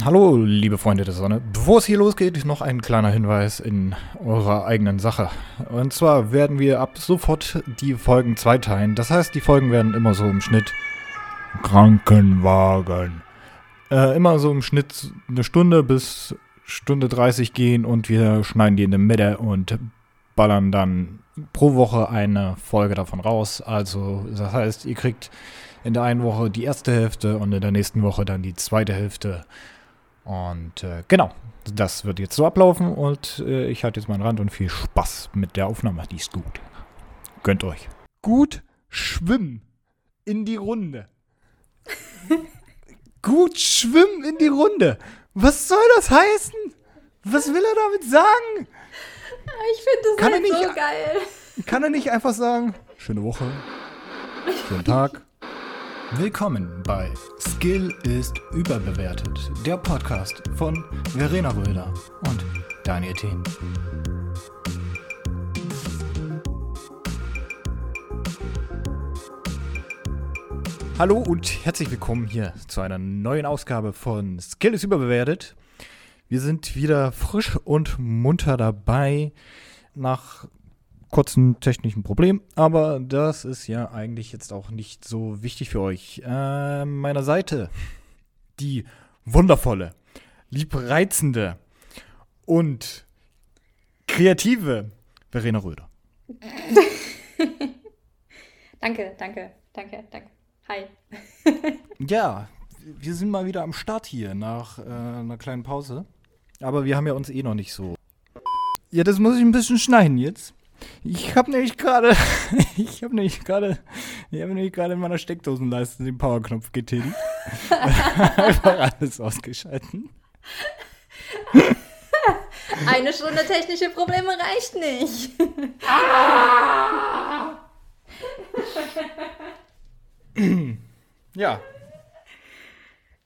Hallo, liebe Freunde der Sonne. Bevor es hier losgeht, noch ein kleiner Hinweis in eurer eigenen Sache. Und zwar werden wir ab sofort die Folgen zweiteilen. Das heißt, die Folgen werden immer so im Schnitt Krankenwagen. Äh, immer so im Schnitt eine Stunde bis Stunde 30 gehen und wir schneiden die in der Mitte und ballern dann pro Woche eine Folge davon raus. Also, das heißt, ihr kriegt in der einen Woche die erste Hälfte und in der nächsten Woche dann die zweite Hälfte. Und äh, genau, das wird jetzt so ablaufen und äh, ich halte jetzt meinen Rand und viel Spaß mit der Aufnahme. Die ist gut. Gönnt euch. Gut schwimmen in die Runde. gut schwimmen in die Runde. Was soll das heißen? Was will er damit sagen? Ich finde das Kann er halt nicht- so geil. Kann er nicht einfach sagen, schöne Woche, schönen Tag? Willkommen bei Skill ist überbewertet, der Podcast von Verena Röder und Daniel Thien. Hallo und herzlich willkommen hier zu einer neuen Ausgabe von Skill ist überbewertet. Wir sind wieder frisch und munter dabei nach kurzen technischen Problem, aber das ist ja eigentlich jetzt auch nicht so wichtig für euch. Äh, meiner Seite die wundervolle, liebreizende und kreative Verena Röder. Danke, danke, danke, danke. Hi. Ja, wir sind mal wieder am Start hier nach äh, einer kleinen Pause. Aber wir haben ja uns eh noch nicht so. Ja, das muss ich ein bisschen schneiden jetzt. Ich habe nämlich gerade, ich habe nämlich gerade, ich habe nämlich gerade in meiner Steckdosenleiste den Powerknopf getätigt. Einfach alles ausgeschalten. Eine Stunde technische Probleme reicht nicht. Ja,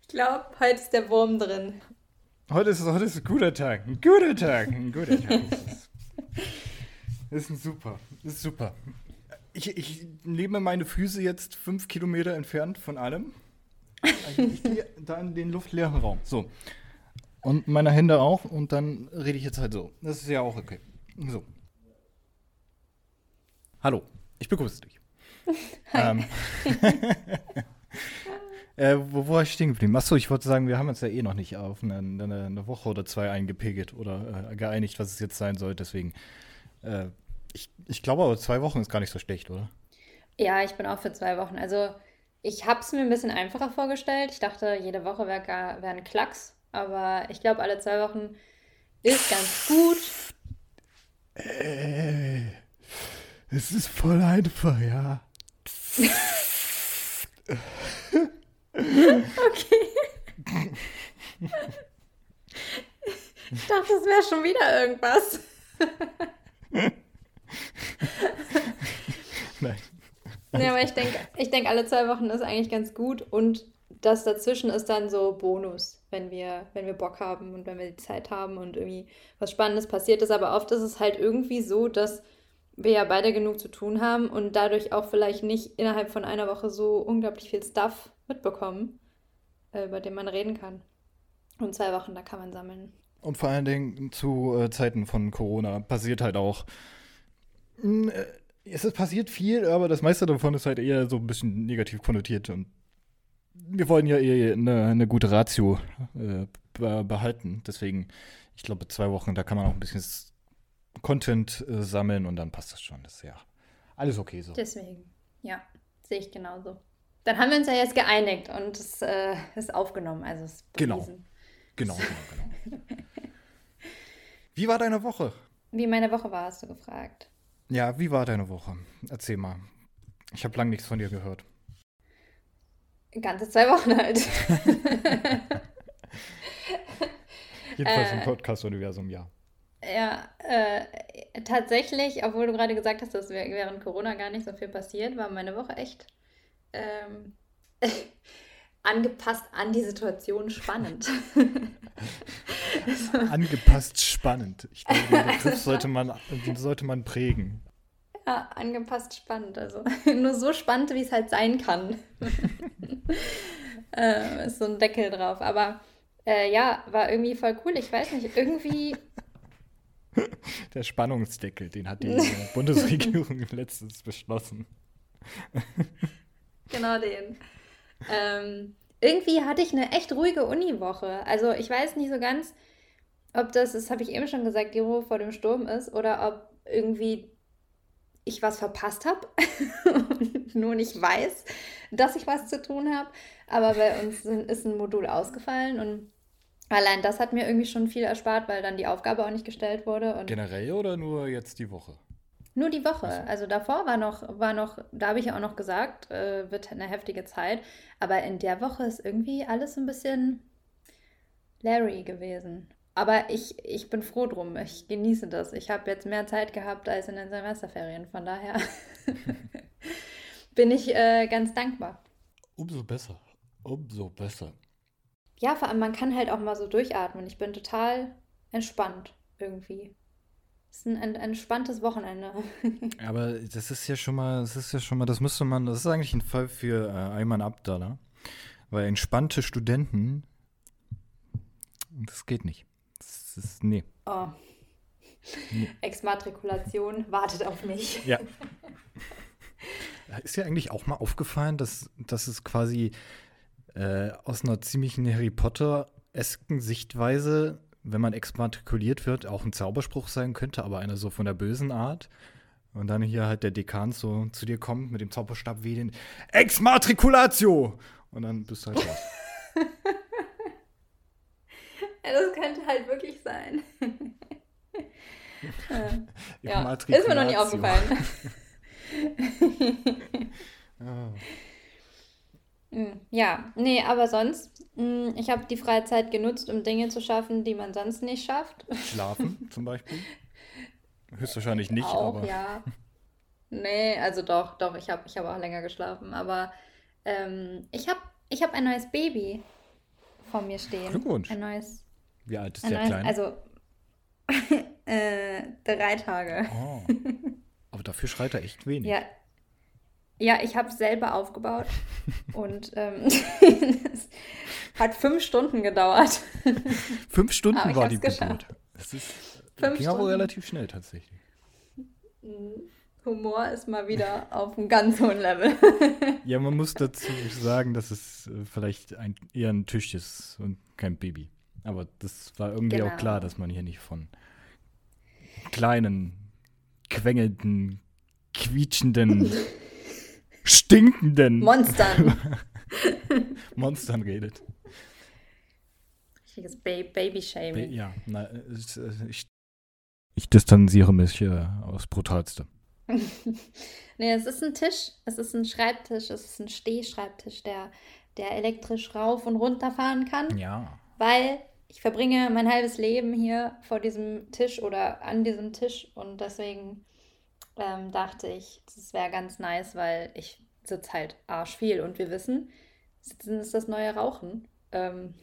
Ich glaube, heute ist der Wurm drin. heute ist, heute ist ein guter Tag. Ein guter Tag. Ein guter Tag. ist ein super. Ist super. Ich, ich nehme meine Füße jetzt fünf Kilometer entfernt von allem. Also ich gehe da in den luftleeren Raum. So. Und meine Hände auch. Und dann rede ich jetzt halt so. Das ist ja auch okay. So. Hallo. Ich begrüße dich. Ähm, äh, wo wo war ich stehen geblieben? Achso, ich wollte sagen, wir haben uns ja eh noch nicht auf eine, eine, eine Woche oder zwei eingepegelt oder äh, geeinigt, was es jetzt sein soll. Deswegen, äh, ich, ich glaube aber zwei Wochen ist gar nicht so schlecht, oder? Ja, ich bin auch für zwei Wochen. Also, ich habe es mir ein bisschen einfacher vorgestellt. Ich dachte, jede Woche wäre wär ein Klacks. Aber ich glaube, alle zwei Wochen ist ganz gut. Äh, es ist voll einfach, ja. Okay. Ich dachte, es wäre schon wieder irgendwas. Nein. Nee, aber ich denke, ich denk, alle zwei Wochen ist eigentlich ganz gut und das dazwischen ist dann so Bonus, wenn wir, wenn wir Bock haben und wenn wir die Zeit haben und irgendwie was Spannendes passiert ist. Aber oft ist es halt irgendwie so, dass wir ja beide genug zu tun haben und dadurch auch vielleicht nicht innerhalb von einer Woche so unglaublich viel Stuff mitbekommen, äh, über den man reden kann. Und zwei Wochen, da kann man sammeln. Und vor allen Dingen zu äh, Zeiten von Corona passiert halt auch. Mh, äh, es ist passiert viel, aber das meiste davon ist halt eher so ein bisschen negativ konnotiert. Und wir wollen ja eher eine, eine gute Ratio äh, be behalten. Deswegen, ich glaube, zwei Wochen, da kann man auch ein bisschen Content äh, sammeln und dann passt das schon. Das ist ja alles okay so. Deswegen, ja, sehe ich genauso. Dann haben wir uns ja jetzt geeinigt und es äh, ist aufgenommen, also es ist Genau. bewiesen. Genau, genau, genau. Wie war deine Woche? Wie meine Woche war, hast du gefragt. Ja, wie war deine Woche? Erzähl mal. Ich habe lange nichts von dir gehört. Ganze zwei Wochen halt. Jedenfalls im Äh. Podcast-Universum, ja. ja, äh, tatsächlich, obwohl du gerade gesagt hast, dass während Corona gar nicht so viel passiert, war meine Woche echt ähm, angepasst an die Situation spannend. Angepasst spannend. Ich glaube, den Begriff sollte man, sollte man prägen. Ja, angepasst spannend. Also nur so spannend, wie es halt sein kann. äh, ist so ein Deckel drauf. Aber Äh, ja, war irgendwie voll cool. Ich weiß nicht, irgendwie. Der Spannungsdeckel, den hat die Bundesregierung letztens beschlossen. genau den. Ähm, irgendwie hatte ich eine echt ruhige Uniwoche. Also ich weiß nicht so ganz, ob das, das habe ich eben schon gesagt, die Ruhe vor dem Sturm ist oder ob irgendwie ich was verpasst habe und nur nicht weiß, dass ich was zu tun habe. Aber bei uns ist ein Modul ausgefallen und allein das hat mir irgendwie schon viel erspart, weil dann die Aufgabe auch nicht gestellt wurde. Generell oder nur jetzt die Woche? Nur die Woche. Also davor war noch, war noch, da habe ich ja auch noch gesagt, äh, wird eine heftige Zeit. Aber in der Woche ist irgendwie alles ein bisschen Larry gewesen. Aber ich, ich bin froh drum. Ich genieße das. Ich habe jetzt mehr Zeit gehabt als in den Semesterferien. Von daher bin ich äh, ganz dankbar. Umso besser. Umso besser. Ja, vor allem, man kann halt auch mal so durchatmen. Ich bin total entspannt irgendwie. Ist ein, ein, ein entspanntes Wochenende. Aber das ist ja schon mal, das ist ja schon mal, das müsste man, das ist eigentlich ein Fall für äh, Ayman Abdallah. Weil entspannte Studenten, das geht nicht. Das ist, nee. Oh. nee. Exmatrikulation wartet auf mich. Ja. Ist ja eigentlich auch mal aufgefallen, dass, dass es quasi äh, aus einer ziemlichen Harry Potter-esken Sichtweise, wenn man exmatrikuliert wird, auch ein Zauberspruch sein könnte, aber einer so von der bösen Art. Und dann hier halt der Dekan so zu dir kommt mit dem Zauberstab wie den Exmatrikulatio! Und dann bist du halt raus. Ja, das könnte halt wirklich sein. ja, ist mir noch nie aufgefallen. Ja, nee, aber sonst, hm, ich habe die freie Zeit genutzt, um Dinge zu schaffen, die man sonst nicht schafft. Schlafen zum Beispiel? Höchstwahrscheinlich nicht, auch, aber. Ja. Nee, also doch, doch, ich habe ich hab auch länger geschlafen. Aber ähm, ich habe ich hab ein neues Baby vor mir stehen. Glückwunsch. Ein neues wie alt ist der neues, Kleine? Also äh, drei Tage. Oh. Aber dafür schreit er echt wenig. Ja, ja ich habe es selber aufgebaut und ähm, es hat fünf Stunden gedauert. Fünf Stunden war die Geburt. Das ist, fünf ging aber relativ schnell tatsächlich. Mhm. Humor ist mal wieder auf einem ganz hohen Level. ja, man muss dazu sagen, dass es äh, vielleicht ein, eher ein Tisch ist und kein Baby. Aber das war irgendwie genau. auch klar, dass man hier nicht von kleinen, quengelnden, quietschenden, stinkenden Monstern. Monstern redet. Richtiges ba Baby-Shaming. Ba ja, na, ich, ich distanziere mich äh, aufs Brutalste. nee, es ist ein Tisch, es ist ein Schreibtisch, es ist ein Stehschreibtisch, der, der elektrisch rauf und runter fahren kann. Ja. Weil ich verbringe mein halbes Leben hier vor diesem Tisch oder an diesem Tisch und deswegen ähm, dachte ich, das wäre ganz nice, weil ich sitze halt arsch viel und wir wissen, Sitzen ist das neue Rauchen. Ähm,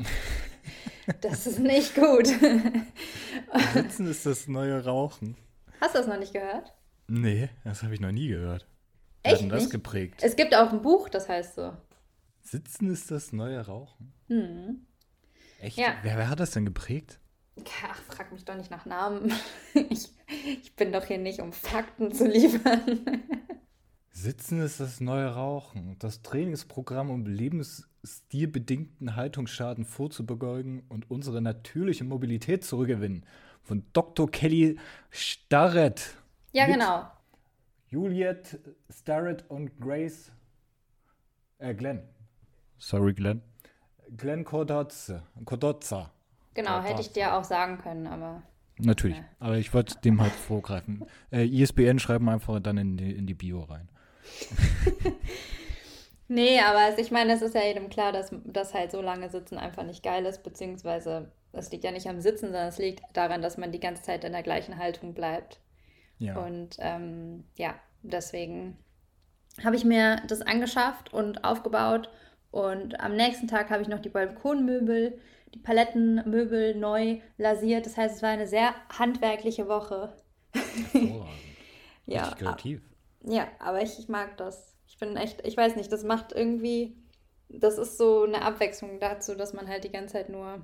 das ist nicht gut. Sitzen ist das neue Rauchen. Hast du das noch nicht gehört? Nee, das habe ich noch nie gehört. Wer Echt hat das nicht? geprägt? Es gibt auch ein Buch, das heißt so. Sitzen ist das neue Rauchen? Hm. Echt? Ja. Wer, wer, hat das denn geprägt? Ach, frag mich doch nicht nach Namen. Ich, ich bin doch hier nicht, um Fakten zu liefern. Sitzen ist das neue Rauchen. Das Trainingsprogramm, um lebensstilbedingten Haltungsschaden vorzubeugen und unsere natürliche Mobilität zurückgewinnen. Von Dr. Kelly Starrett. Ja, genau. Juliet Starrett und Grace. Äh, Glenn. Sorry, Glenn. Glenn Cordozza. Cordozza. Genau, hätte ich dir auch sagen können, aber. Natürlich, ja. aber ich wollte dem halt vorgreifen. Äh, ISBN schreiben einfach dann in die, in die Bio rein. nee, aber ich meine, es ist ja jedem klar, dass, dass halt so lange Sitzen einfach nicht geil ist, beziehungsweise es liegt ja nicht am Sitzen, sondern es liegt daran, dass man die ganze Zeit in der gleichen Haltung bleibt. Ja. Und ähm, ja, deswegen habe ich mir das angeschafft und aufgebaut und am nächsten Tag habe ich noch die Balkonmöbel, die Palettenmöbel neu lasiert. Das heißt, es war eine sehr handwerkliche Woche. Ja. kreativ. Ja, aber ich, ich mag das. Ich bin echt, ich weiß nicht, das macht irgendwie, das ist so eine Abwechslung dazu, dass man halt die ganze Zeit nur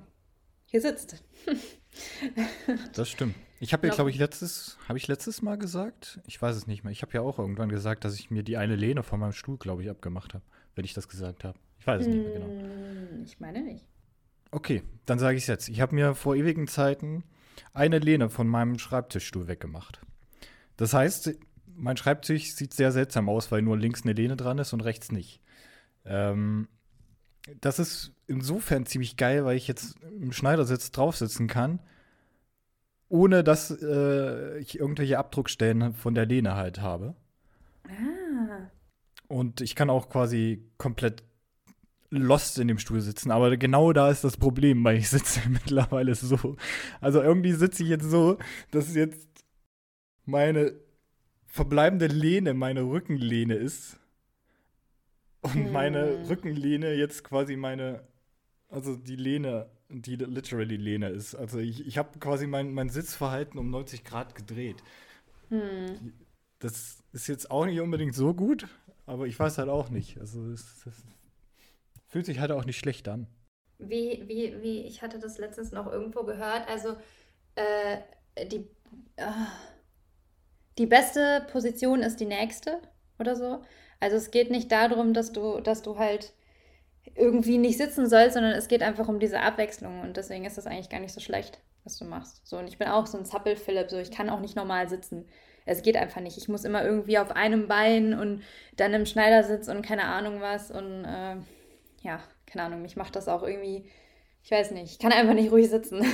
hier sitzt. das stimmt. Ich habe ja, glaube ich, letztes, habe ich letztes Mal gesagt? Ich weiß es nicht mehr. Ich habe ja auch irgendwann gesagt, dass ich mir die eine Lehne von meinem Stuhl, glaube ich, abgemacht habe, wenn ich das gesagt habe. Ich weiß es nicht mehr genau. Hm, ich meine nicht. Okay, dann sage ich es jetzt. Ich habe mir vor ewigen Zeiten eine Lehne von meinem Schreibtischstuhl weggemacht. Das heißt, mein Schreibtisch sieht sehr seltsam aus, weil nur links eine Lehne dran ist und rechts nicht. Ähm, das ist insofern ziemlich geil, weil ich jetzt im Schneidersitz draufsitzen kann, ohne dass äh, ich irgendwelche Abdruckstellen von der Lehne halt habe. Ah. Und ich kann auch quasi komplett lost in dem Stuhl sitzen, aber genau da ist das Problem, weil ich sitze mittlerweile so. Also irgendwie sitze ich jetzt so, dass jetzt meine verbleibende Lehne meine Rückenlehne ist und hm. meine Rückenlehne jetzt quasi meine, also die Lehne, die literally Lehne ist. Also ich, ich habe quasi mein, mein Sitzverhalten um 90 Grad gedreht. Hm. Das ist jetzt auch nicht unbedingt so gut, aber ich weiß halt auch nicht. Also es, es fühlt sich halt auch nicht schlecht an. Wie, wie, wie, ich hatte das letztens noch irgendwo gehört. Also äh, die, äh, die beste Position ist die nächste oder so. Also es geht nicht darum, dass du, dass du halt irgendwie nicht sitzen sollst, sondern es geht einfach um diese Abwechslung und deswegen ist das eigentlich gar nicht so schlecht, was du machst. So und ich bin auch so ein Zappel-Philipp, so ich kann auch nicht normal sitzen. Es geht einfach nicht. Ich muss immer irgendwie auf einem Bein und dann im Schneidersitz und keine Ahnung was und äh, ja, keine Ahnung, mich macht das auch irgendwie, ich weiß nicht, ich kann einfach nicht ruhig sitzen.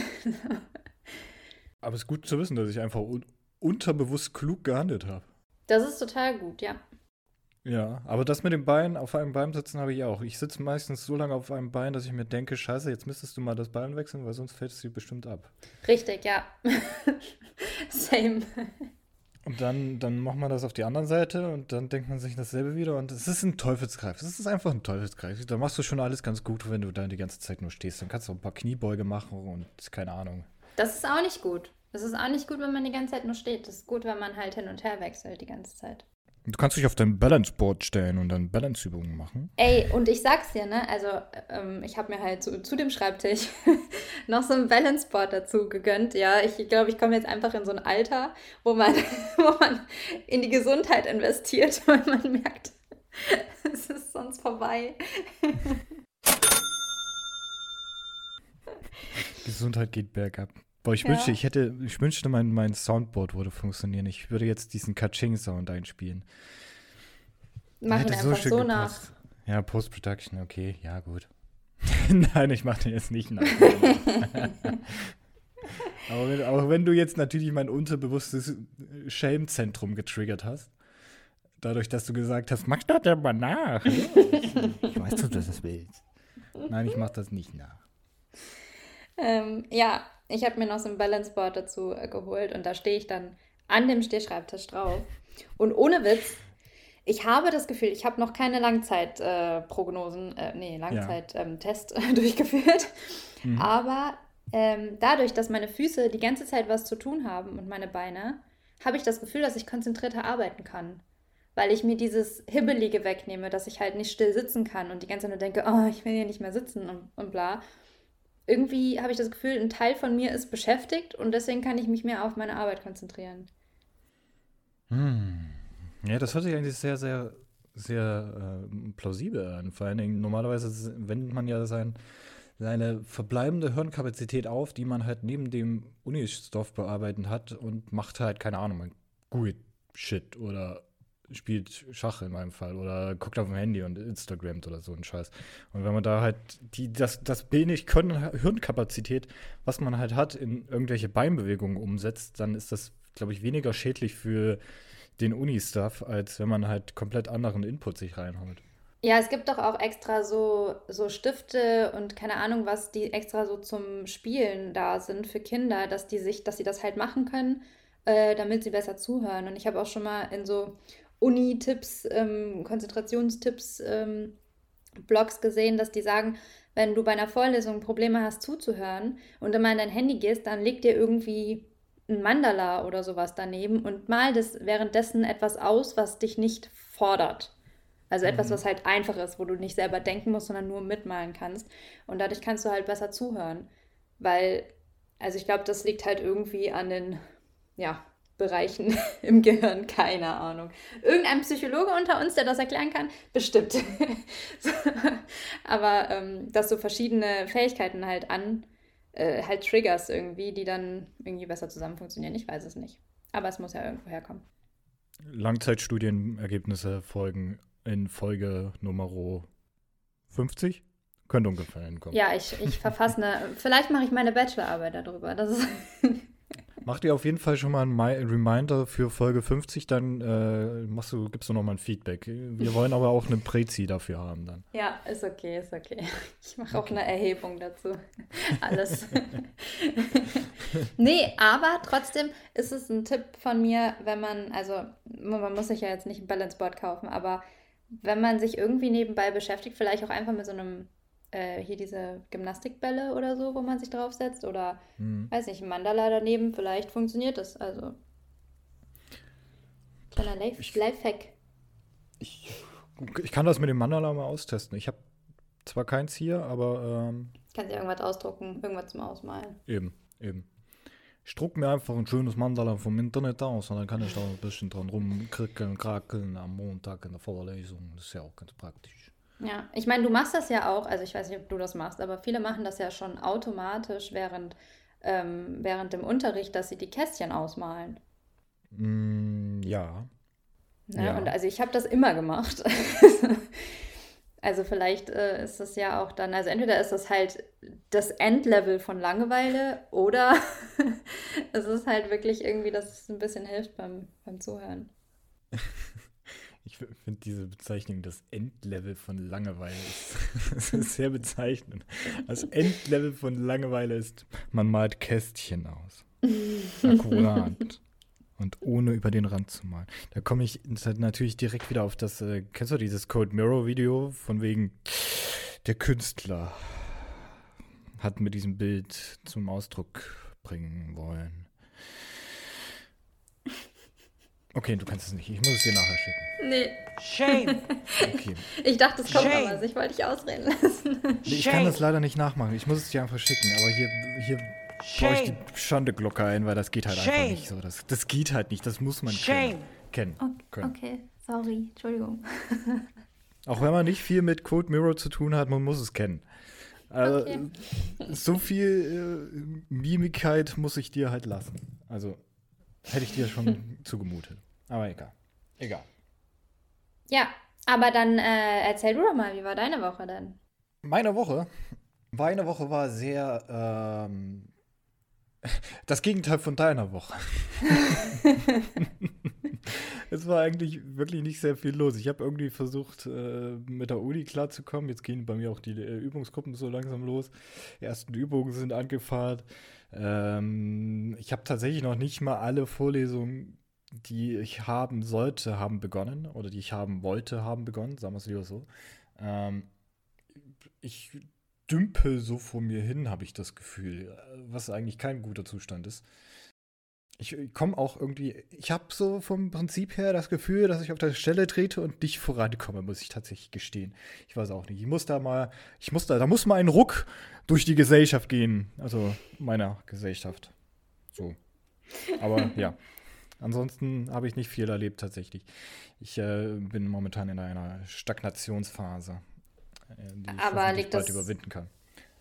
Aber es ist gut zu wissen, dass ich einfach un unterbewusst klug gehandelt habe. Das ist total gut, ja. Ja, aber das mit dem Bein, auf einem Bein sitzen habe ich auch. Ich sitze meistens so lange auf einem Bein, dass ich mir denke, scheiße, jetzt müsstest du mal das Bein wechseln, weil sonst fällt es dir bestimmt ab. Richtig, ja. Same. Und dann, dann macht man das auf die andere Seite und dann denkt man sich dasselbe wieder und es ist ein Teufelskreis. Es ist einfach ein Teufelskreis. Da machst du schon alles ganz gut, wenn du da die ganze Zeit nur stehst. Dann kannst du ein paar Kniebeuge machen und keine Ahnung. Das ist auch nicht gut. Das ist auch nicht gut, wenn man die ganze Zeit nur steht. Das ist gut, wenn man halt hin und her wechselt die ganze Zeit. Du kannst dich auf dein Balanceboard stellen und dann Balanceübungen machen. Ey, und ich sag's dir, ne? Also, ähm, ich habe mir halt zu, zu dem Schreibtisch noch so ein Balanceboard dazu gegönnt. Ja, ich glaube, ich komme jetzt einfach in so ein Alter, wo man, wo man in die Gesundheit investiert, weil man merkt, es ist sonst vorbei. Gesundheit geht bergab. Boah, ich ja. wünschte, ich hätte, ich wünschte, mein, mein Soundboard würde funktionieren. Ich würde jetzt diesen Kaching-Sound einspielen. Machen wir einfach so, so nach. Ja, Post-Production, okay, ja, gut. Nein, ich mache den jetzt nicht nach. aber wenn, auch wenn du jetzt natürlich mein unterbewusstes Shame-Zentrum getriggert hast, dadurch, dass du gesagt hast, mach das aber nach. ich weiß, dass du das willst. Nein, ich mach das nicht nach. Ähm, ja, ich habe mir noch so ein Balanceboard dazu äh, geholt und da stehe ich dann an dem Stehschreibtisch drauf. Und ohne Witz, ich habe das Gefühl, ich habe noch keine Langzeitprognosen, äh, äh, nee, Langzeittest ja. ähm, durchgeführt. Mhm. Aber ähm, dadurch, dass meine Füße die ganze Zeit was zu tun haben und meine Beine, habe ich das Gefühl, dass ich konzentrierter arbeiten kann. Weil ich mir dieses Hibbelige wegnehme, dass ich halt nicht still sitzen kann und die ganze Zeit nur denke, oh, ich will hier nicht mehr sitzen und, und bla irgendwie habe ich das Gefühl, ein Teil von mir ist beschäftigt und deswegen kann ich mich mehr auf meine Arbeit konzentrieren. Hm. Ja, das hört sich eigentlich sehr, sehr, sehr äh, plausibel an. Vor allen Dingen, normalerweise wendet man ja sein, seine verbleibende Hirnkapazität auf, die man halt neben dem Unistoff bearbeiten hat und macht halt, keine Ahnung, man googelt Shit oder spielt Schach in meinem Fall oder guckt auf dem Handy und Instagramt oder so ein Scheiß. Und wenn man da halt die, das, das wenig Können, Hirnkapazität, was man halt hat, in irgendwelche Beinbewegungen umsetzt, dann ist das, glaube ich, weniger schädlich für den Uni-Stuff, als wenn man halt komplett anderen Input sich reinholt. Ja, es gibt doch auch extra so, so Stifte und keine Ahnung was, die extra so zum Spielen da sind für Kinder, dass die sich, dass sie das halt machen können, äh, damit sie besser zuhören. Und ich habe auch schon mal in so Uni-Tipps, ähm, Konzentrationstipps, ähm, Blogs gesehen, dass die sagen, wenn du bei einer Vorlesung Probleme hast zuzuhören und immer in dein Handy gehst, dann leg dir irgendwie ein Mandala oder sowas daneben und mal das währenddessen etwas aus, was dich nicht fordert. Also mhm. etwas, was halt einfach ist, wo du nicht selber denken musst, sondern nur mitmalen kannst. Und dadurch kannst du halt besser zuhören. weil, also ich glaube, das liegt halt irgendwie an den, ja, Bereichen im Gehirn, keine Ahnung. Irgendein Psychologe unter uns, der das erklären kann, bestimmt. Aber ähm, dass so verschiedene Fähigkeiten halt an, äh, halt Triggers irgendwie, die dann irgendwie besser zusammen funktionieren. Ich weiß es nicht. Aber es muss ja irgendwo herkommen. Langzeitstudienergebnisse folgen in Folge Nummer 50. Könnte ungefähr hinkommen. Ja, ich, ich verfasse eine. Vielleicht mache ich meine Bachelorarbeit darüber. Das ist Mach dir auf jeden Fall schon mal ein Reminder für Folge 50, dann äh, machst du, gibst du noch mal ein Feedback. Wir wollen aber auch eine Prezi dafür haben dann. Ja, ist okay, ist okay. Ich mache okay. auch eine Erhebung dazu. Alles. nee, aber trotzdem ist es ein Tipp von mir, wenn man, also man muss sich ja jetzt nicht ein Balanceboard kaufen, aber wenn man sich irgendwie nebenbei beschäftigt, vielleicht auch einfach mit so einem äh, hier diese Gymnastikbälle oder so, wo man sich draufsetzt oder, hm. weiß nicht, ein Mandala daneben, vielleicht funktioniert das. Also, kleiner Life ich, Lifehack. Ich, ich kann das mit dem Mandala mal austesten. Ich habe zwar keins hier, aber. Ähm, Kannst ja irgendwas ausdrucken, irgendwas zum Ausmalen. Eben, eben. Ich druck mir einfach ein schönes Mandala vom Internet aus und dann kann ich da ein bisschen dran rumkrickeln, krakeln am Montag in der Vorlesung. Das ist ja auch ganz praktisch. Ja, ich meine, du machst das ja auch, also ich weiß nicht, ob du das machst, aber viele machen das ja schon automatisch während, ähm, während dem Unterricht, dass sie die Kästchen ausmalen. Mm, ja. ja. ja. Und also ich habe das immer gemacht. also vielleicht äh, ist das ja auch dann, also entweder ist das halt das Endlevel von Langeweile oder es ist halt wirklich irgendwie, dass es ein bisschen hilft beim, beim Zuhören. Ich finde diese Bezeichnung, das Endlevel von Langeweile ist, sehr bezeichnend. Das Endlevel von Langeweile ist, man malt Kästchen aus. Akkurat. Und ohne über den Rand zu malen. Da komme ich natürlich direkt wieder auf das, äh, kennst du dieses Code Mirror Video von wegen der Künstler hat mit diesem Bild zum Ausdruck bringen wollen. Okay, du kannst es nicht. Ich muss es dir nachher schicken. Nee. Shame. Okay. Ich dachte, es kommt Shame. aber, also ich wollte dich ausreden lassen. Nee, ich kann das leider nicht nachmachen. Ich muss es dir einfach schicken. Aber hier, hier baue ich die Schandeglocke ein, weil das geht halt Shame. einfach nicht so. Das, das geht halt nicht. Das muss man Shame. kennen. Okay, okay. sorry. Entschuldigung. Auch wenn man nicht viel mit Code Mirror zu tun hat, man muss es kennen. Also, okay. so viel äh, Mimikheit muss ich dir halt lassen. Also, hätte ich dir schon zugemutet. Aber egal. Egal. Ja, aber dann äh, erzähl du doch mal, wie war deine Woche denn? Meine Woche? Meine Woche war sehr ähm, das Gegenteil von deiner Woche. es war eigentlich wirklich nicht sehr viel los. Ich habe irgendwie versucht, äh, mit der Uni klarzukommen. Jetzt gehen bei mir auch die äh, Übungsgruppen so langsam los. Die ersten Übungen sind angefahren. Ähm, ich habe tatsächlich noch nicht mal alle Vorlesungen die ich haben sollte, haben begonnen oder die ich haben wollte, haben begonnen, sagen wir es lieber so. Ähm, ich dümpel so vor mir hin, habe ich das Gefühl, was eigentlich kein guter Zustand ist. Ich komme auch irgendwie, ich habe so vom Prinzip her das Gefühl, dass ich auf der Stelle trete und nicht vorankomme, muss ich tatsächlich gestehen. Ich weiß auch nicht. Ich muss da mal, ich muss da, da muss mal ein Ruck durch die Gesellschaft gehen, also meiner Gesellschaft. So. Aber ja. Ansonsten habe ich nicht viel erlebt tatsächlich. Ich äh, bin momentan in einer Stagnationsphase, äh, die ich aber liegt bald das, überwinden kann.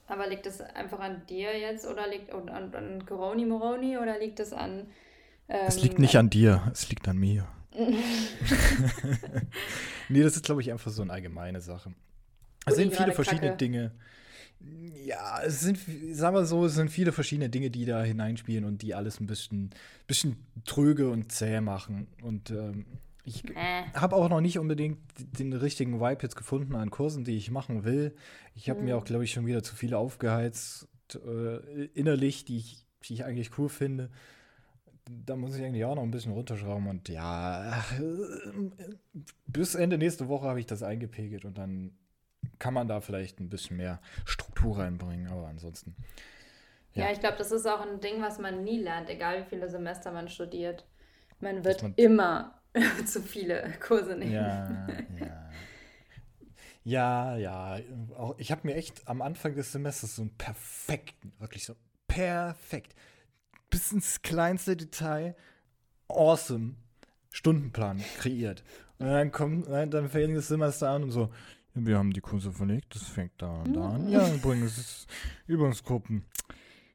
Aber liegt das einfach an dir jetzt oder liegt an, an Coroni Moroni oder liegt es an. Ähm, es liegt nicht an dir, es liegt an mir. nee, das ist, glaube ich, einfach so eine allgemeine Sache. Es sind viele verschiedene Kacke. Dinge. Ja, es sind, sagen wir so, es sind viele verschiedene Dinge, die da hineinspielen und die alles ein bisschen, bisschen tröge und zäh machen. Und ähm, ich äh. habe auch noch nicht unbedingt den richtigen Vibe jetzt gefunden an Kursen, die ich machen will. Ich habe mhm. mir auch, glaube ich, schon wieder zu viele aufgeheizt äh, innerlich, die ich, die ich eigentlich cool finde. Da muss ich eigentlich auch noch ein bisschen runterschrauben und ja, bis Ende nächste Woche habe ich das eingepegelt und dann kann man da vielleicht ein bisschen mehr Struktur reinbringen, aber ansonsten. Ja, ja ich glaube, das ist auch ein Ding, was man nie lernt, egal wie viele Semester man studiert. Man wird man immer zu viele Kurse nehmen. Ja, ja. Ja, ja. Auch, ich habe mir echt am Anfang des Semesters so einen perfekten, wirklich so perfekt, bis ins kleinste Detail, awesome Stundenplan kreiert. Und dann kommt, dann fängt das Semester an und so, wir haben die Kurse verlegt, das fängt da und da an. Ja, übrigens, Übungsgruppen.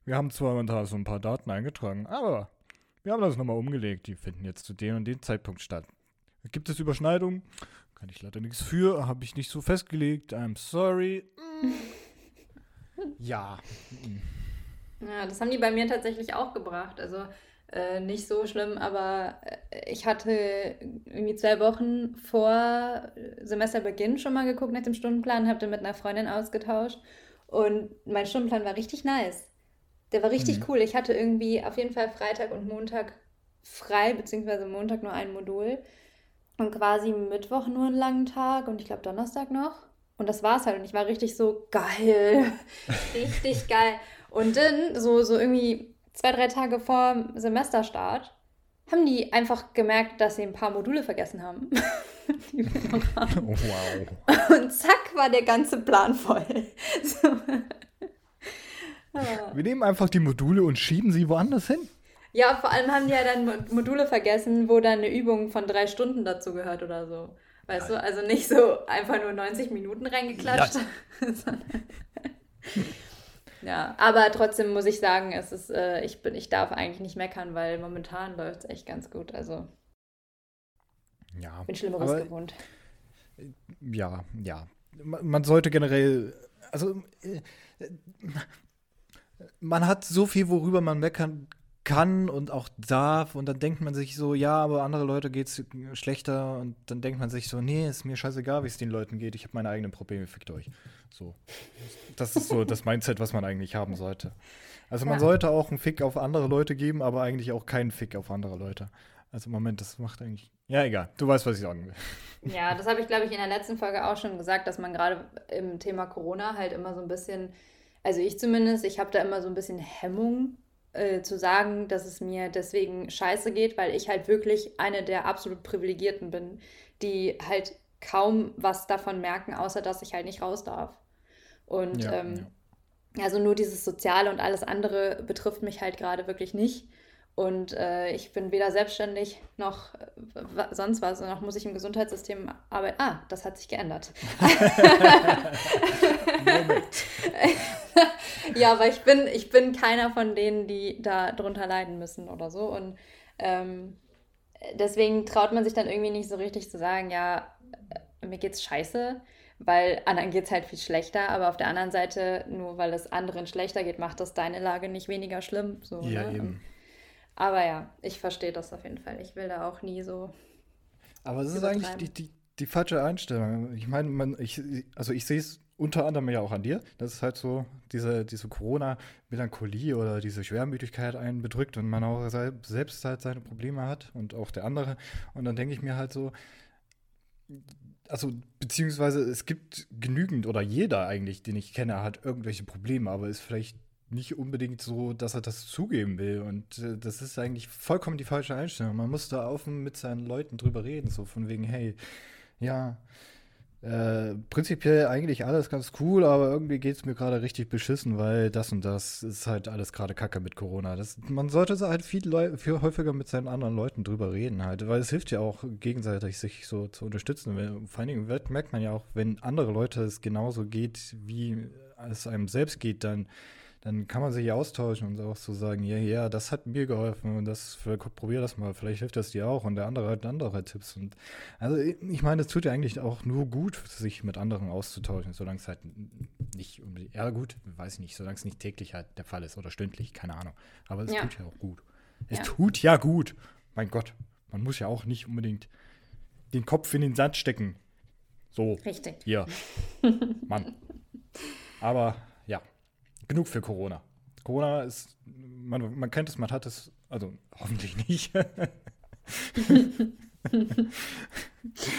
Wir haben zwar da so ein paar Daten eingetragen, aber wir haben das nochmal umgelegt. Die finden jetzt zu dem und dem Zeitpunkt statt. Gibt es Überschneidungen? Kann ich leider nichts für, habe ich nicht so festgelegt. I'm sorry. ja. Ja, das haben die bei mir tatsächlich auch gebracht. Also äh, nicht so schlimm, aber äh, ich hatte irgendwie zwei Wochen vor Semesterbeginn schon mal geguckt nach dem Stundenplan, habe den mit einer Freundin ausgetauscht und mein Stundenplan war richtig nice. Der war richtig mhm. cool. Ich hatte irgendwie auf jeden Fall Freitag und Montag frei, beziehungsweise Montag nur ein Modul und quasi Mittwoch nur einen langen Tag und ich glaube Donnerstag noch. Und das war's halt. Und ich war richtig so geil. richtig geil. Und dann, so, so irgendwie zwei, drei Tage vor Semesterstart, haben die einfach gemerkt, dass sie ein paar Module vergessen haben. Oh, wow. Und zack war der ganze Plan voll. So. Wir nehmen einfach die Module und schieben sie woanders hin. Ja, vor allem haben die ja dann Module vergessen, wo dann eine Übung von drei Stunden dazu gehört oder so. Weißt ja. du, also nicht so einfach nur 90 Minuten reingeklatscht. Ja. ja, aber trotzdem muss ich sagen, es ist, äh, ich, bin, ich darf eigentlich nicht meckern, weil momentan läuft es echt ganz gut. Also ja, bin Schlimmeres aber, gewohnt. Ja, ja. Man sollte generell, also äh, man hat so viel, worüber man meckern kann und auch darf und dann denkt man sich so, ja, aber andere Leute geht es schlechter und dann denkt man sich so, nee, ist mir scheißegal, wie es den Leuten geht, ich habe meine eigenen Probleme, fickt euch. So. Das ist so das Mindset, was man eigentlich haben sollte. Also man ja. sollte auch einen Fick auf andere Leute geben, aber eigentlich auch keinen Fick auf andere Leute. Also Moment, das macht eigentlich. Ja, egal. Du weißt, was ich sagen will. Ja, das habe ich, glaube ich, in der letzten Folge auch schon gesagt, dass man gerade im Thema Corona halt immer so ein bisschen, also ich zumindest, ich habe da immer so ein bisschen Hemmung äh, zu sagen, dass es mir deswegen scheiße geht, weil ich halt wirklich eine der absolut Privilegierten bin, die halt kaum was davon merken, außer dass ich halt nicht raus darf. Und ja, ähm, ja. also nur dieses Soziale und alles andere betrifft mich halt gerade wirklich nicht. Und äh, ich bin weder selbstständig noch sonst was. Noch muss ich im Gesundheitssystem arbeiten. Ah, das hat sich geändert. ja, aber ich bin, ich bin keiner von denen, die da drunter leiden müssen oder so. Und ähm, deswegen traut man sich dann irgendwie nicht so richtig zu sagen, ja, äh, mir geht's scheiße, weil anderen geht's halt viel schlechter. Aber auf der anderen Seite, nur weil es anderen schlechter geht, macht das deine Lage nicht weniger schlimm. So, ja, ne? eben. Aber ja, ich verstehe das auf jeden Fall. Ich will da auch nie so. Aber es ist eigentlich die, die, die falsche Einstellung. Ich meine, man, ich, also ich sehe es unter anderem ja auch an dir. Das ist halt so diese, diese Corona-Melancholie oder diese Schwermütigkeit einen bedrückt und man auch selbst halt seine Probleme hat und auch der andere. Und dann denke ich mir halt so, also beziehungsweise es gibt genügend oder jeder eigentlich, den ich kenne, hat irgendwelche Probleme, aber ist vielleicht nicht unbedingt so, dass er das zugeben will. Und äh, das ist eigentlich vollkommen die falsche Einstellung. Man muss da offen mit seinen Leuten drüber reden, so von wegen, hey, ja, äh, prinzipiell eigentlich alles ganz cool, aber irgendwie geht es mir gerade richtig beschissen, weil das und das ist halt alles gerade Kacke mit Corona. Das, man sollte halt viel, viel häufiger mit seinen anderen Leuten drüber reden halt, weil es hilft ja auch gegenseitig, sich so zu unterstützen. Vor allen Dingen merkt man ja auch, wenn andere Leute es genauso geht, wie es einem selbst geht, dann dann kann man sich austauschen und auch so sagen, ja, ja, das hat mir geholfen und das, probier das mal, vielleicht hilft das dir auch und der andere hat andere Tipps. Und also ich meine, es tut ja eigentlich auch nur gut, sich mit anderen auszutauschen, solange es halt nicht ja gut, weiß ich nicht, solange es nicht täglich halt der Fall ist oder stündlich, keine Ahnung. Aber es ja. tut ja auch gut. Es ja. tut ja gut. Mein Gott, man muss ja auch nicht unbedingt den Kopf in den Sand stecken. So. Richtig. Hier. Mann. Aber genug für Corona. Corona ist, man, man kennt es, man hat es, also hoffentlich nicht.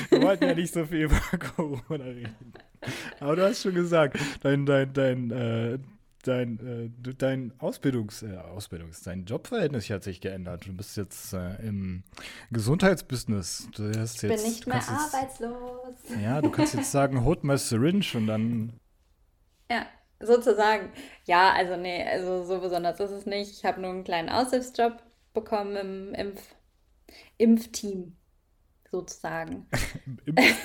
Wir wollten ja nicht so viel über Corona reden. Aber du hast schon gesagt, dein, dein, dein, äh, dein, äh, dein Ausbildungs, äh, Ausbildungs, dein Jobverhältnis hat sich geändert. Du bist jetzt äh, im Gesundheitsbusiness. Du hast ich jetzt, bin nicht mehr arbeitslos. Ja, du kannst jetzt sagen, hold my syringe und dann. Ja, sozusagen. Ja, also nee, also so besonders ist es nicht. Ich habe nur einen kleinen Aushilfsjob bekommen im Impf Impfteam, sozusagen. Im, Impf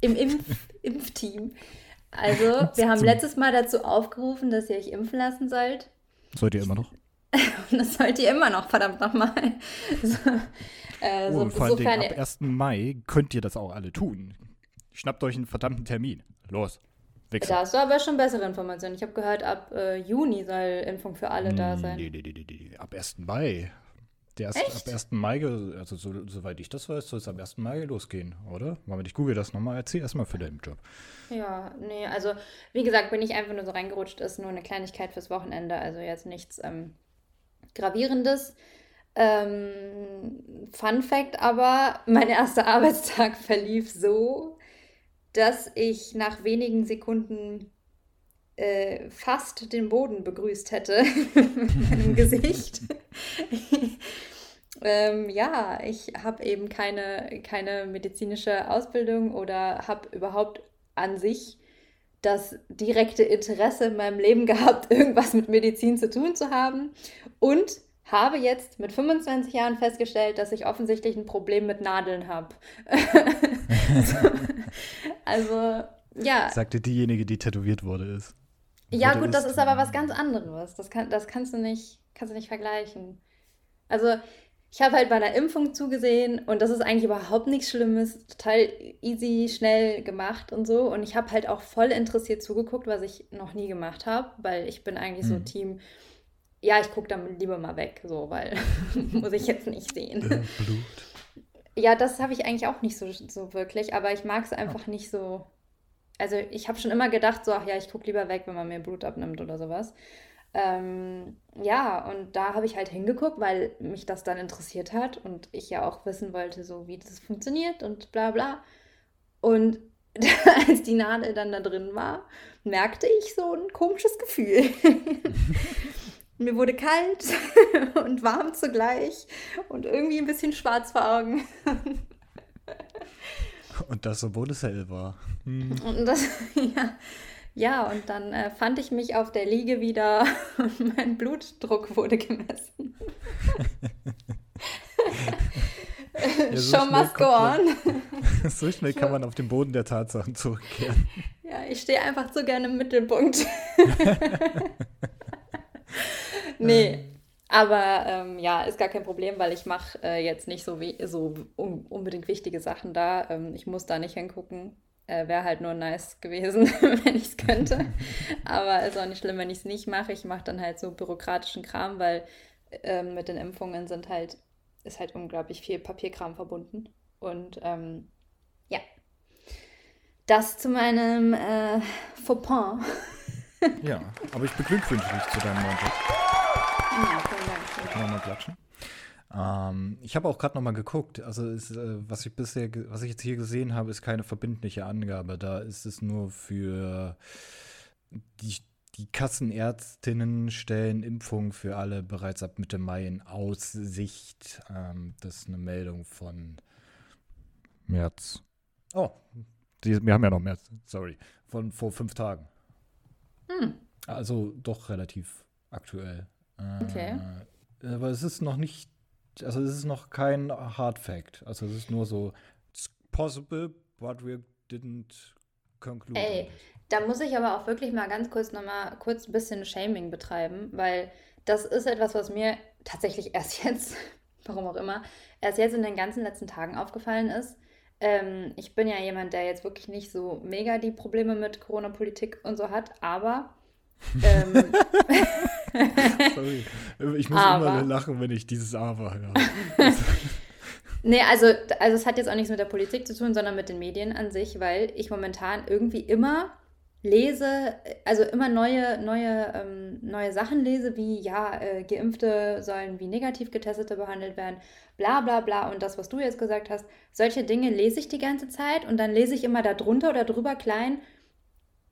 Im Impf Impfteam. Also, wir haben letztes Mal dazu aufgerufen, dass ihr euch impfen lassen sollt. Sollt ihr immer noch? Das sollt ihr immer noch, verdammt nochmal. So, äh, so, oh, und vor allem ab 1. Mai könnt ihr das auch alle tun. Schnappt euch einen verdammten Termin. Los. Wichser. Da hast du aber schon bessere Informationen. Ich habe gehört, ab äh, Juni soll Impfung für alle da hm, sein. Nee, nee, nee, nee, ab 1. Mai. Der ist ab 1. Mai, also so, soweit ich das weiß, soll es am 1. Mai losgehen, oder? Moment, ich google das nochmal. Erzähl erstmal für deinen Job. Ja, nee, also wie gesagt, bin ich einfach nur so reingerutscht, ist nur eine Kleinigkeit fürs Wochenende, also jetzt nichts ähm, Gravierendes. Ähm, Fun Fact aber, mein erster Arbeitstag verlief so, dass ich nach wenigen Sekunden äh, fast den Boden begrüßt hätte mit meinem Gesicht. ähm, ja, ich habe eben keine, keine medizinische Ausbildung oder habe überhaupt an sich das direkte Interesse in meinem Leben gehabt, irgendwas mit Medizin zu tun zu haben. Und habe jetzt mit 25 Jahren festgestellt, dass ich offensichtlich ein Problem mit Nadeln habe. also, ja. Sagte diejenige, die tätowiert wurde, ist. Ja, gut, das ist aber was ganz anderes. Das, kann, das kannst, du nicht, kannst du nicht vergleichen. Also, ich habe halt bei der Impfung zugesehen und das ist eigentlich überhaupt nichts Schlimmes, total easy, schnell gemacht und so. Und ich habe halt auch voll interessiert zugeguckt, was ich noch nie gemacht habe, weil ich bin eigentlich mhm. so Team, ja, ich gucke dann lieber mal weg, so, weil muss ich jetzt nicht sehen. Äh, Blut. Ja, das habe ich eigentlich auch nicht so, so wirklich, aber ich mag es einfach oh. nicht so also ich habe schon immer gedacht, so, ach ja, ich gucke lieber weg, wenn man mir Blut abnimmt oder sowas. Ähm, ja, und da habe ich halt hingeguckt, weil mich das dann interessiert hat und ich ja auch wissen wollte, so wie das funktioniert und bla bla. Und als die Nadel dann da drin war, merkte ich so ein komisches Gefühl. Mir wurde kalt und warm zugleich und irgendwie ein bisschen schwarz vor Augen. Und das, obwohl es hell war. Hm. Und das, ja. Ja, und dann äh, fand ich mich auf der Liege wieder und mein Blutdruck wurde gemessen. ja, so Show must go on. so schnell kann man auf den Boden der Tatsachen zurückkehren. Ja, ich stehe einfach zu gerne im Mittelpunkt. Nee, aber ähm, ja, ist gar kein Problem, weil ich mache äh, jetzt nicht so, so un unbedingt wichtige Sachen da. Ähm, ich muss da nicht hingucken. Äh, Wäre halt nur nice gewesen, wenn ich es könnte. Aber ist auch nicht schlimm, wenn ich es nicht mache. Ich mache dann halt so bürokratischen Kram, weil äh, mit den Impfungen sind halt, ist halt unglaublich viel Papierkram verbunden. Und ähm, ja, das zu meinem äh, Fauxpas. ja, aber ich beglückwünsche dich zu deinem neuen Ja, vielen Dank. Vielen Dank. Nochmal klatschen. Ähm, ich habe auch gerade noch mal geguckt. Also ist, äh, was ich bisher, was ich jetzt hier gesehen habe, ist keine verbindliche Angabe. Da ist es nur für die, die Kassenärztinnen stellen Impfungen für alle bereits ab Mitte Mai in Aussicht. Ähm, das ist eine Meldung von März. Oh, die, wir haben ja noch März. Sorry, von vor fünf Tagen. Hm. Also doch relativ aktuell. Okay. Äh, aber es ist noch nicht also es ist noch kein Hard Fact. Also es ist nur so, it's possible, but we didn't conclude. Ey, da muss ich aber auch wirklich mal ganz kurz nochmal kurz ein bisschen Shaming betreiben, weil das ist etwas, was mir tatsächlich erst jetzt, warum auch immer, erst jetzt in den ganzen letzten Tagen aufgefallen ist. Ähm, ich bin ja jemand, der jetzt wirklich nicht so mega die Probleme mit Corona-Politik und so hat, aber ähm, Sorry. Ich muss aber. immer lachen, wenn ich dieses Aber höre. nee, also, also es hat jetzt auch nichts mit der Politik zu tun, sondern mit den Medien an sich, weil ich momentan irgendwie immer lese, also immer neue, neue, ähm, neue Sachen lese, wie ja, äh, Geimpfte sollen wie negativ Getestete behandelt werden, bla bla bla. Und das, was du jetzt gesagt hast, solche Dinge lese ich die ganze Zeit und dann lese ich immer darunter oder drüber klein,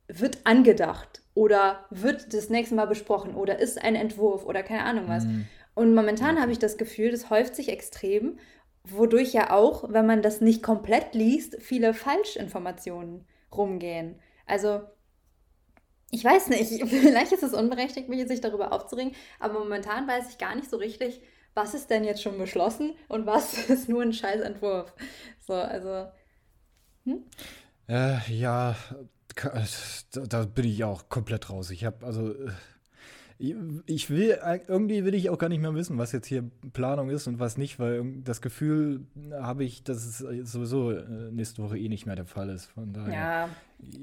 wird angedacht. Oder wird das nächste Mal besprochen oder ist ein Entwurf oder keine Ahnung was. Mhm. Und momentan habe ich das Gefühl, das häuft sich extrem, wodurch ja auch, wenn man das nicht komplett liest, viele Falschinformationen rumgehen. Also ich weiß nicht, vielleicht ist es unberechtigt, mich sich darüber aufzuregen, aber momentan weiß ich gar nicht so richtig, was ist denn jetzt schon beschlossen und was ist nur ein Scheißentwurf. So, also. Hm? Äh, ja, da, da, bin ich auch komplett raus. Ich habe also. Äh, ich will, irgendwie will ich auch gar nicht mehr wissen, was jetzt hier Planung ist und was nicht, weil das Gefühl habe ich, dass es sowieso äh, nächste Woche eh nicht mehr der Fall ist. Von daher ja,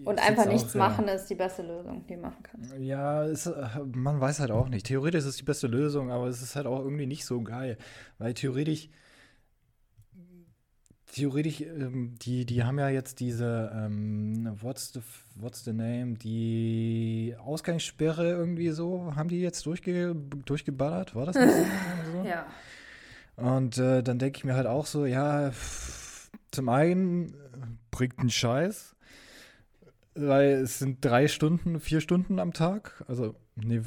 und einfach nichts auch, machen ja. ist die beste Lösung, die du machen kannst. Ja, es, äh, man weiß halt auch nicht. Theoretisch ist es die beste Lösung, aber es ist halt auch irgendwie nicht so geil, weil theoretisch theoretisch, ähm, die, die haben ja jetzt diese, ähm, what's, the, what's the name, die Ausgangssperre irgendwie so, haben die jetzt durchge, durchgeballert? War das nicht so? ja. Und äh, dann denke ich mir halt auch so, ja, zum einen bringt ein Scheiß, weil es sind drei Stunden, vier Stunden am Tag, also nee,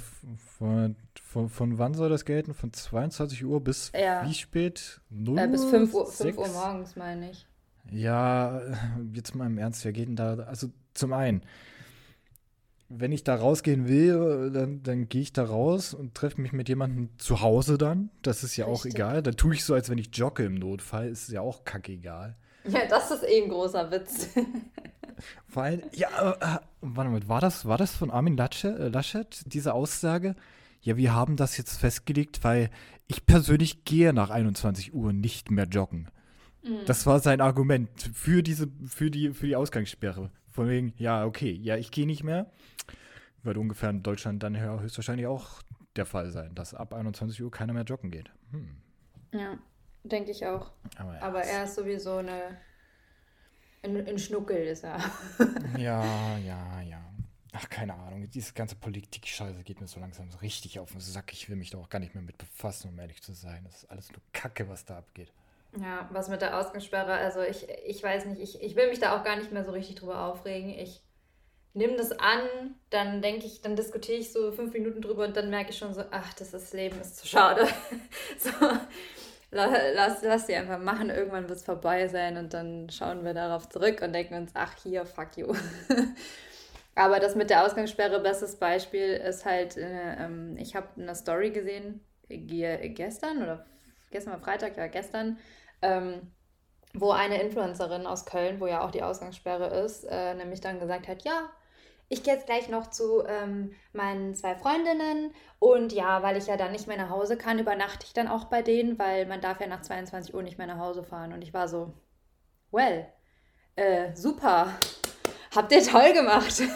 von, von, wann soll das gelten? Von 22 Uhr bis ja. wie spät? 0 äh, bis 5 Uhr, 5 Uhr morgens, meine ich. Ja, jetzt mal im Ernst, wir gehen da, also zum einen, wenn ich da rausgehen will, dann, dann gehe ich da raus und treffe mich mit jemandem zu Hause dann. Das ist ja Richtig. auch egal. Dann tue ich so, als wenn ich jogge im Notfall. Ist ja auch kackegal. Ja, das ist eh ein großer Witz. Vor allem, ja, äh, warte mal, war das, war das von Armin Laschet, äh, Laschet, diese Aussage? Ja, wir haben das jetzt festgelegt, weil ich persönlich gehe nach 21 Uhr nicht mehr joggen. Mhm. Das war sein Argument für diese, für die, für die Ausgangssperre. Von wegen, ja, okay, ja, ich gehe nicht mehr. Wird ungefähr in Deutschland dann höchstwahrscheinlich auch der Fall sein, dass ab 21 Uhr keiner mehr joggen geht. Hm. Ja, denke ich auch. Aber, Aber er ist sowieso eine ein, ein Schnuckel ist er. ja, ja, ja. Ach, keine Ahnung. Diese ganze Politik-Scheiße geht mir so langsam so richtig auf den Sack. Ich will mich da auch gar nicht mehr mit befassen, um ehrlich zu sein. Das ist alles nur Kacke, was da abgeht. Ja, was mit der Ausgangssperre, also ich, ich weiß nicht, ich, ich will mich da auch gar nicht mehr so richtig drüber aufregen. Ich nehme das an, dann denke ich, dann diskutiere ich so fünf Minuten drüber und dann merke ich schon so, ach, das ist Leben ist zu schade. so, lass, lass die einfach machen, irgendwann wird es vorbei sein und dann schauen wir darauf zurück und denken uns, ach hier, fuck you. Aber das mit der Ausgangssperre, bestes Beispiel ist halt, äh, ähm, ich habe eine Story gesehen, gestern oder gestern war Freitag, ja gestern, ähm, wo eine Influencerin aus Köln, wo ja auch die Ausgangssperre ist, äh, nämlich dann gesagt hat, ja, ich gehe jetzt gleich noch zu ähm, meinen zwei Freundinnen und ja, weil ich ja dann nicht mehr nach Hause kann, übernachte ich dann auch bei denen, weil man darf ja nach 22 Uhr nicht mehr nach Hause fahren. Und ich war so, well, äh, super, habt ihr toll gemacht.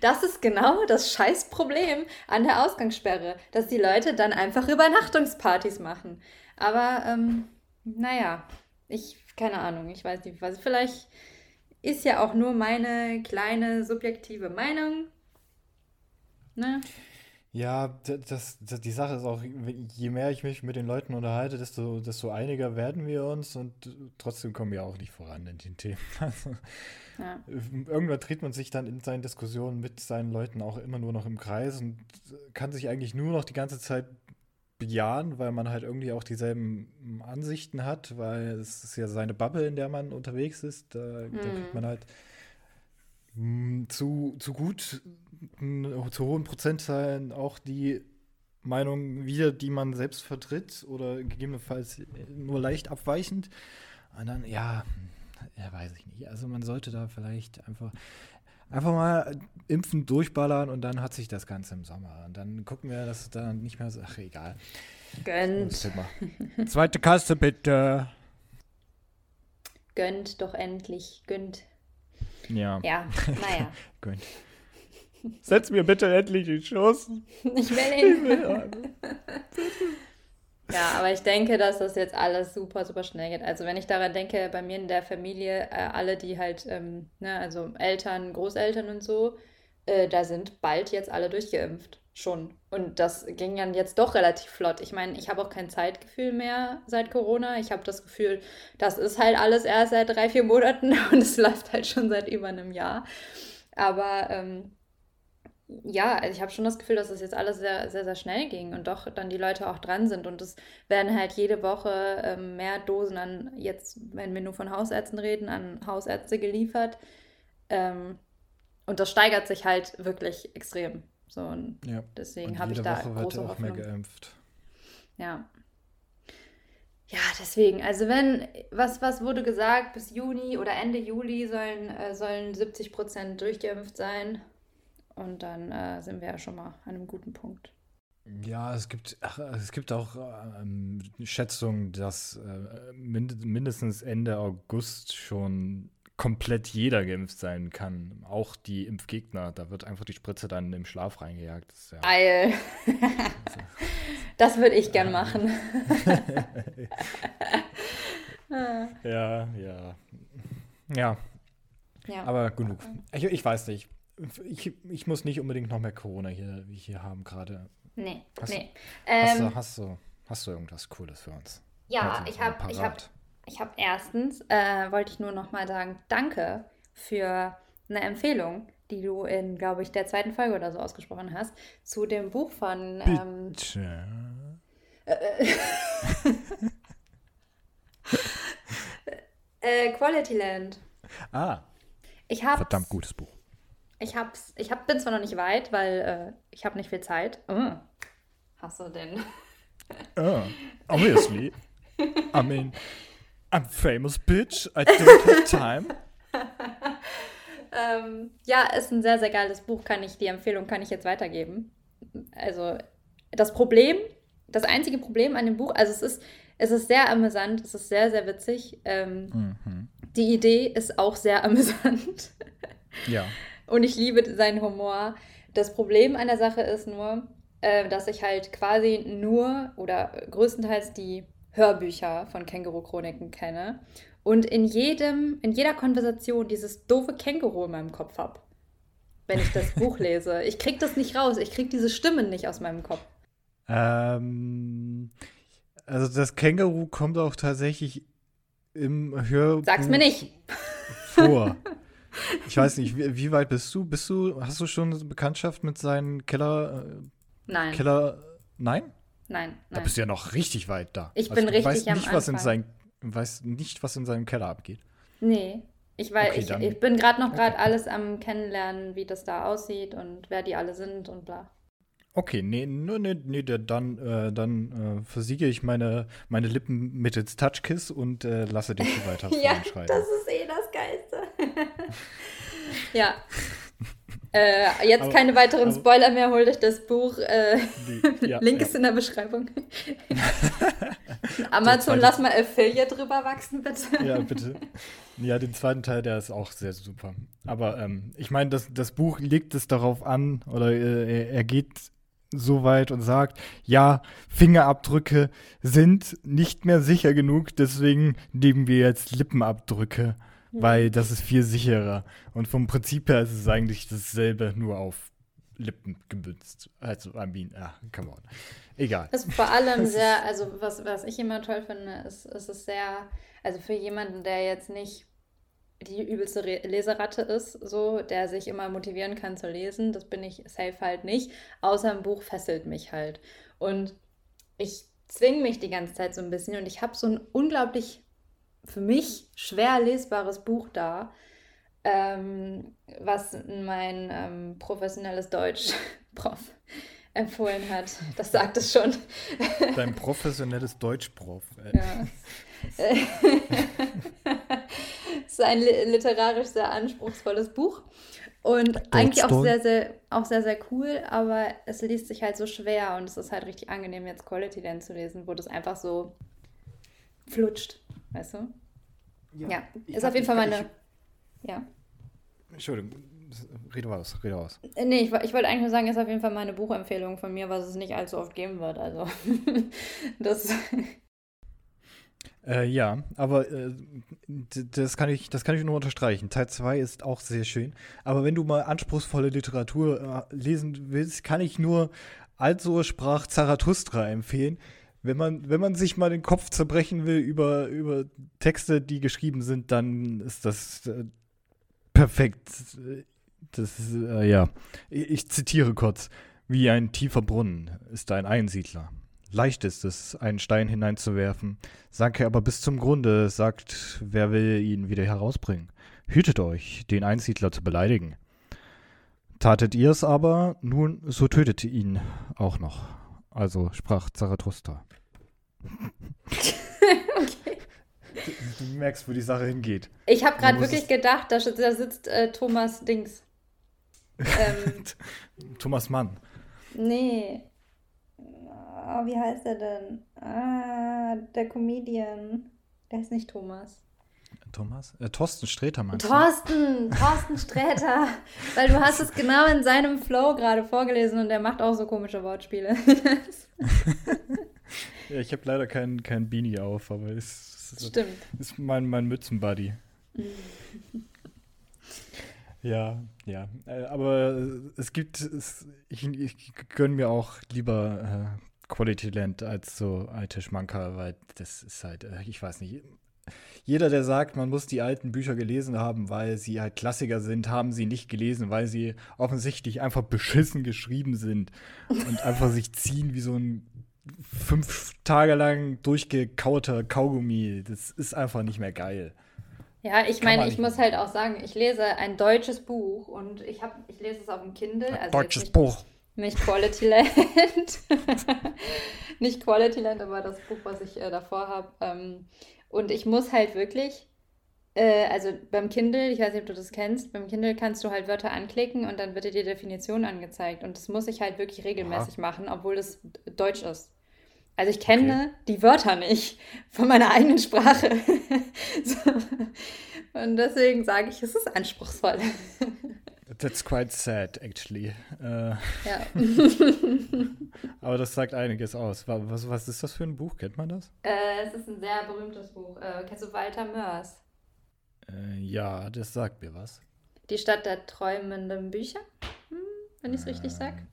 Das ist genau das Scheißproblem an der Ausgangssperre, dass die Leute dann einfach Übernachtungspartys machen. Aber, ähm, naja, ich, keine Ahnung, ich weiß nicht, was, vielleicht ist ja auch nur meine kleine subjektive Meinung. Ne? Ja, das, das, die Sache ist auch, je mehr ich mich mit den Leuten unterhalte, desto, desto einiger werden wir uns und trotzdem kommen wir auch nicht voran in den Themen. Also, ja. Irgendwann dreht man sich dann in seinen Diskussionen mit seinen Leuten auch immer nur noch im Kreis und kann sich eigentlich nur noch die ganze Zeit bejahen, weil man halt irgendwie auch dieselben Ansichten hat, weil es ist ja seine Bubble, in der man unterwegs ist. Da, mhm. da kriegt man halt mh, zu, zu gut, zu hohen Prozentzahlen auch die Meinung wieder, die man selbst vertritt oder gegebenenfalls nur leicht abweichend. Und dann, ja, ja, weiß ich nicht. Also man sollte da vielleicht einfach einfach mal impfen, durchballern und dann hat sich das Ganze im Sommer. Und dann gucken wir, dass es dann nicht mehr so, ach egal. Gönnt. Zweite Kasse bitte. Gönnt doch endlich, gönnt. Ja. Ja, naja. gönnt. Setz mir bitte endlich den Schuss. Ich will ihn. Ich will Ja, aber ich denke, dass das jetzt alles super, super schnell geht. Also wenn ich daran denke, bei mir in der Familie, äh, alle, die halt, ähm, ne, also Eltern, Großeltern und so, äh, da sind bald jetzt alle durchgeimpft. Schon. Und das ging dann jetzt doch relativ flott. Ich meine, ich habe auch kein Zeitgefühl mehr seit Corona. Ich habe das Gefühl, das ist halt alles erst seit drei, vier Monaten und es läuft halt schon seit über einem Jahr. Aber ähm, ja, also ich habe schon das Gefühl, dass das jetzt alles sehr, sehr, sehr schnell ging und doch dann die Leute auch dran sind. Und es werden halt jede Woche ähm, mehr Dosen an, jetzt, wenn wir nur von Hausärzten reden, an Hausärzte geliefert. Ähm, und das steigert sich halt wirklich extrem. So, und ja. deswegen habe ich da Woche große auch Hoffnung. mehr geimpft. Ja. Ja, deswegen, also wenn, was, was wurde gesagt, bis Juni oder Ende Juli sollen, äh, sollen 70 Prozent durchgeimpft sein. Und dann äh, sind wir ja schon mal an einem guten Punkt. Ja, es gibt, ach, es gibt auch ähm, Schätzungen, dass äh, mind mindestens Ende August schon komplett jeder geimpft sein kann. Auch die Impfgegner. Da wird einfach die Spritze dann im Schlaf reingejagt. Das ja, Eil. das würde ich gern machen. ja, ja. Ja. Ja. Aber genug. Ich, ich weiß nicht ich, ich muss nicht unbedingt noch mehr Corona hier, hier haben gerade. Nee, hast, nee. Hast, ähm, du, hast, du, hast du irgendwas Cooles für uns? Ja, ich habe ich hab, ich hab erstens, äh, wollte ich nur noch mal sagen, danke für eine Empfehlung, die du in, glaube ich, der zweiten Folge oder so ausgesprochen hast, zu dem Buch von... Ähm, Bitte. Äh, äh, Quality Land. Ah. Ich hab's, Verdammt gutes Buch. Ich, hab's, ich hab, bin zwar noch nicht weit, weil äh, ich habe nicht viel Zeit. Oh. Hast du denn? Oh, obviously. I mean, I'm famous bitch. I don't have time. ähm, ja, ist ein sehr, sehr geiles Buch. Kann ich, die Empfehlung kann ich jetzt weitergeben. Also, das Problem, das einzige Problem an dem Buch, also es ist, es ist sehr amüsant, es ist sehr, sehr witzig. Ähm, mhm. Die Idee ist auch sehr amüsant. Ja. Und ich liebe seinen Humor. Das Problem an der Sache ist nur, äh, dass ich halt quasi nur oder größtenteils die Hörbücher von Känguru-Chroniken kenne und in jedem, in jeder Konversation dieses doofe Känguru in meinem Kopf habe. Wenn ich das Buch lese. Ich krieg das nicht raus. Ich krieg diese Stimmen nicht aus meinem Kopf. Ähm, also das Känguru kommt auch tatsächlich im Hörbuch Sag's mir nicht. vor. Ich weiß nicht, wie, wie, weit bist du? Bist du, hast du schon Bekanntschaft mit seinen Keller? Äh, nein. Keller. Nein? Nein, nein. Da bist du ja noch richtig weit da. Ich also bin richtig weißt am nicht, was in sein, weiß nicht, was in seinem Keller abgeht. Nee. Ich, weiß, okay, ich, ich bin gerade noch gerade okay. alles am Kennenlernen, wie das da aussieht und wer die alle sind und bla. Okay, nee, nee, nee, nee dann, äh, dann äh, versiege ich meine, meine Lippen mittels Touchkiss und äh, lasse dich weiter ja, das ist. ja. Äh, jetzt aber, keine weiteren aber, Spoiler mehr, holt euch das Buch. Äh, die, ja, Link ja. ist in der Beschreibung. Amazon, lass mal Affiliate drüber wachsen, bitte. Ja, bitte. Ja, den zweiten Teil, der ist auch sehr super. Aber ähm, ich meine, das, das Buch legt es darauf an, oder äh, er geht so weit und sagt, ja, Fingerabdrücke sind nicht mehr sicher genug, deswegen nehmen wir jetzt Lippenabdrücke weil das ist viel sicherer. Und vom Prinzip her ist es eigentlich dasselbe, nur auf Lippen gebützt. Also, I mean, ah, come on. Egal. Das ist vor allem sehr, also was, was ich immer toll finde, ist, ist es sehr, also für jemanden, der jetzt nicht die übelste Re Leseratte ist, so, der sich immer motivieren kann zu lesen, das bin ich safe halt nicht, außer ein Buch fesselt mich halt. Und ich zwinge mich die ganze Zeit so ein bisschen und ich habe so ein unglaublich für mich schwer lesbares Buch da, ähm, was mein ähm, professionelles Deutsch-Prof empfohlen hat. Das sagt es schon. Dein professionelles Deutsch-Prof. Ja. es ist ein literarisch sehr anspruchsvolles Buch und eigentlich auch sehr, sehr, auch sehr, sehr cool, aber es liest sich halt so schwer und es ist halt richtig angenehm, jetzt Quality Land zu lesen, wo das einfach so flutscht. Weißt du? Ja, ja. ist auf jeden Fall meine. Ich, ja. Entschuldigung, rede raus, rede raus. Äh, nee, ich, ich wollte eigentlich nur sagen, ist auf jeden Fall meine Buchempfehlung von mir, was es nicht allzu oft geben wird. Also, das. Äh, ja, aber äh, das, kann ich, das kann ich nur unterstreichen. Teil 2 ist auch sehr schön. Aber wenn du mal anspruchsvolle Literatur äh, lesen willst, kann ich nur Also sprach Zarathustra empfehlen wenn man, wenn man sich mal den Kopf zerbrechen will über, über Texte, die geschrieben sind, dann ist das äh, perfekt. Das ist, äh, ja. Ich, ich zitiere kurz. Wie ein tiefer Brunnen ist ein Einsiedler. Leicht ist es, einen Stein hineinzuwerfen, sank er aber bis zum Grunde, sagt, wer will ihn wieder herausbringen. Hütet euch, den Einsiedler zu beleidigen. Tatet ihr es aber, nun, so tötet ihn auch noch. Also sprach Zarathustra. okay. Du, du, merkst, wo die Sache hingeht. Ich habe gerade wirklich gedacht, da, da sitzt äh, Thomas Dings. Ähm, Thomas Mann. Nee. Oh, wie heißt er denn? Ah, der Comedian. Der ist nicht Thomas. Thomas? Äh, Thorsten Sträter meinst du? Thorsten, Thorsten Sträter. Weil du hast es genau in seinem Flow gerade vorgelesen und er macht auch so komische Wortspiele. ja, ich habe leider kein, kein Beanie auf, aber es, es Stimmt. ist mein, mein Mützenbuddy. ja, ja. Äh, aber es gibt, es, ich, ich gönne mir auch lieber äh, Quality Land als so alte Schmanker, weil das ist halt, äh, ich weiß nicht, jeder, der sagt, man muss die alten Bücher gelesen haben, weil sie halt Klassiker sind, haben sie nicht gelesen, weil sie offensichtlich einfach beschissen geschrieben sind und einfach sich ziehen wie so ein fünf Tage lang durchgekauter Kaugummi. Das ist einfach nicht mehr geil. Ja, ich meine, ich muss halt auch sagen, ich lese ein deutsches Buch und ich habe, ich lese es auf dem Kindle. Ein also deutsches nicht, Buch. Nicht Quality Land. nicht Quality Land, aber das Buch, was ich äh, davor habe. Ähm, und ich muss halt wirklich, äh, also beim Kindle, ich weiß nicht, ob du das kennst, beim Kindle kannst du halt Wörter anklicken und dann wird dir die Definition angezeigt. Und das muss ich halt wirklich regelmäßig ja. machen, obwohl das Deutsch ist. Also ich kenne okay. die Wörter nicht von meiner eigenen Sprache. so. Und deswegen sage ich, es ist anspruchsvoll. That's quite sad, actually. Äh, ja. aber das sagt einiges aus. Was, was ist das für ein Buch? Kennt man das? Äh, es ist ein sehr berühmtes Buch. Äh, kennst du Walter Mörs? Äh, ja, das sagt mir was. Die Stadt der träumenden Bücher, hm, wenn ich es richtig sage.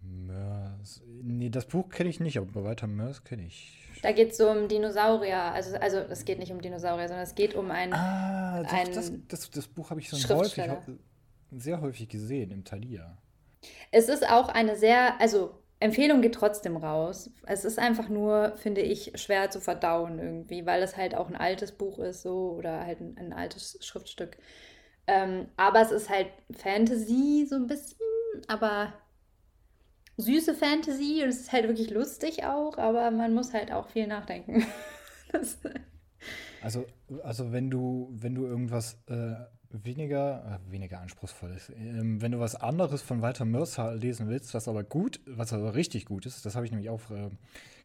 Mörs. Nee, das Buch kenne ich nicht, aber Walter Mörs kenne ich. Da geht es so um Dinosaurier. Also, also es geht nicht um Dinosaurier, sondern es geht um ein. Ah, das, ein das, das, das Buch habe ich so häufig, sehr häufig gesehen im Thalia. Es ist auch eine sehr, also Empfehlung geht trotzdem raus. Es ist einfach nur, finde ich, schwer zu verdauen irgendwie, weil es halt auch ein altes Buch ist, so oder halt ein, ein altes Schriftstück. Ähm, aber es ist halt Fantasy so ein bisschen, aber süße Fantasy und es ist halt wirklich lustig auch, aber man muss halt auch viel nachdenken. also, also wenn du, wenn du irgendwas äh, weniger, äh, weniger anspruchsvolles, ähm, wenn du was anderes von Walter Mercer lesen willst, was aber gut, was aber richtig gut ist, das habe ich nämlich auch äh,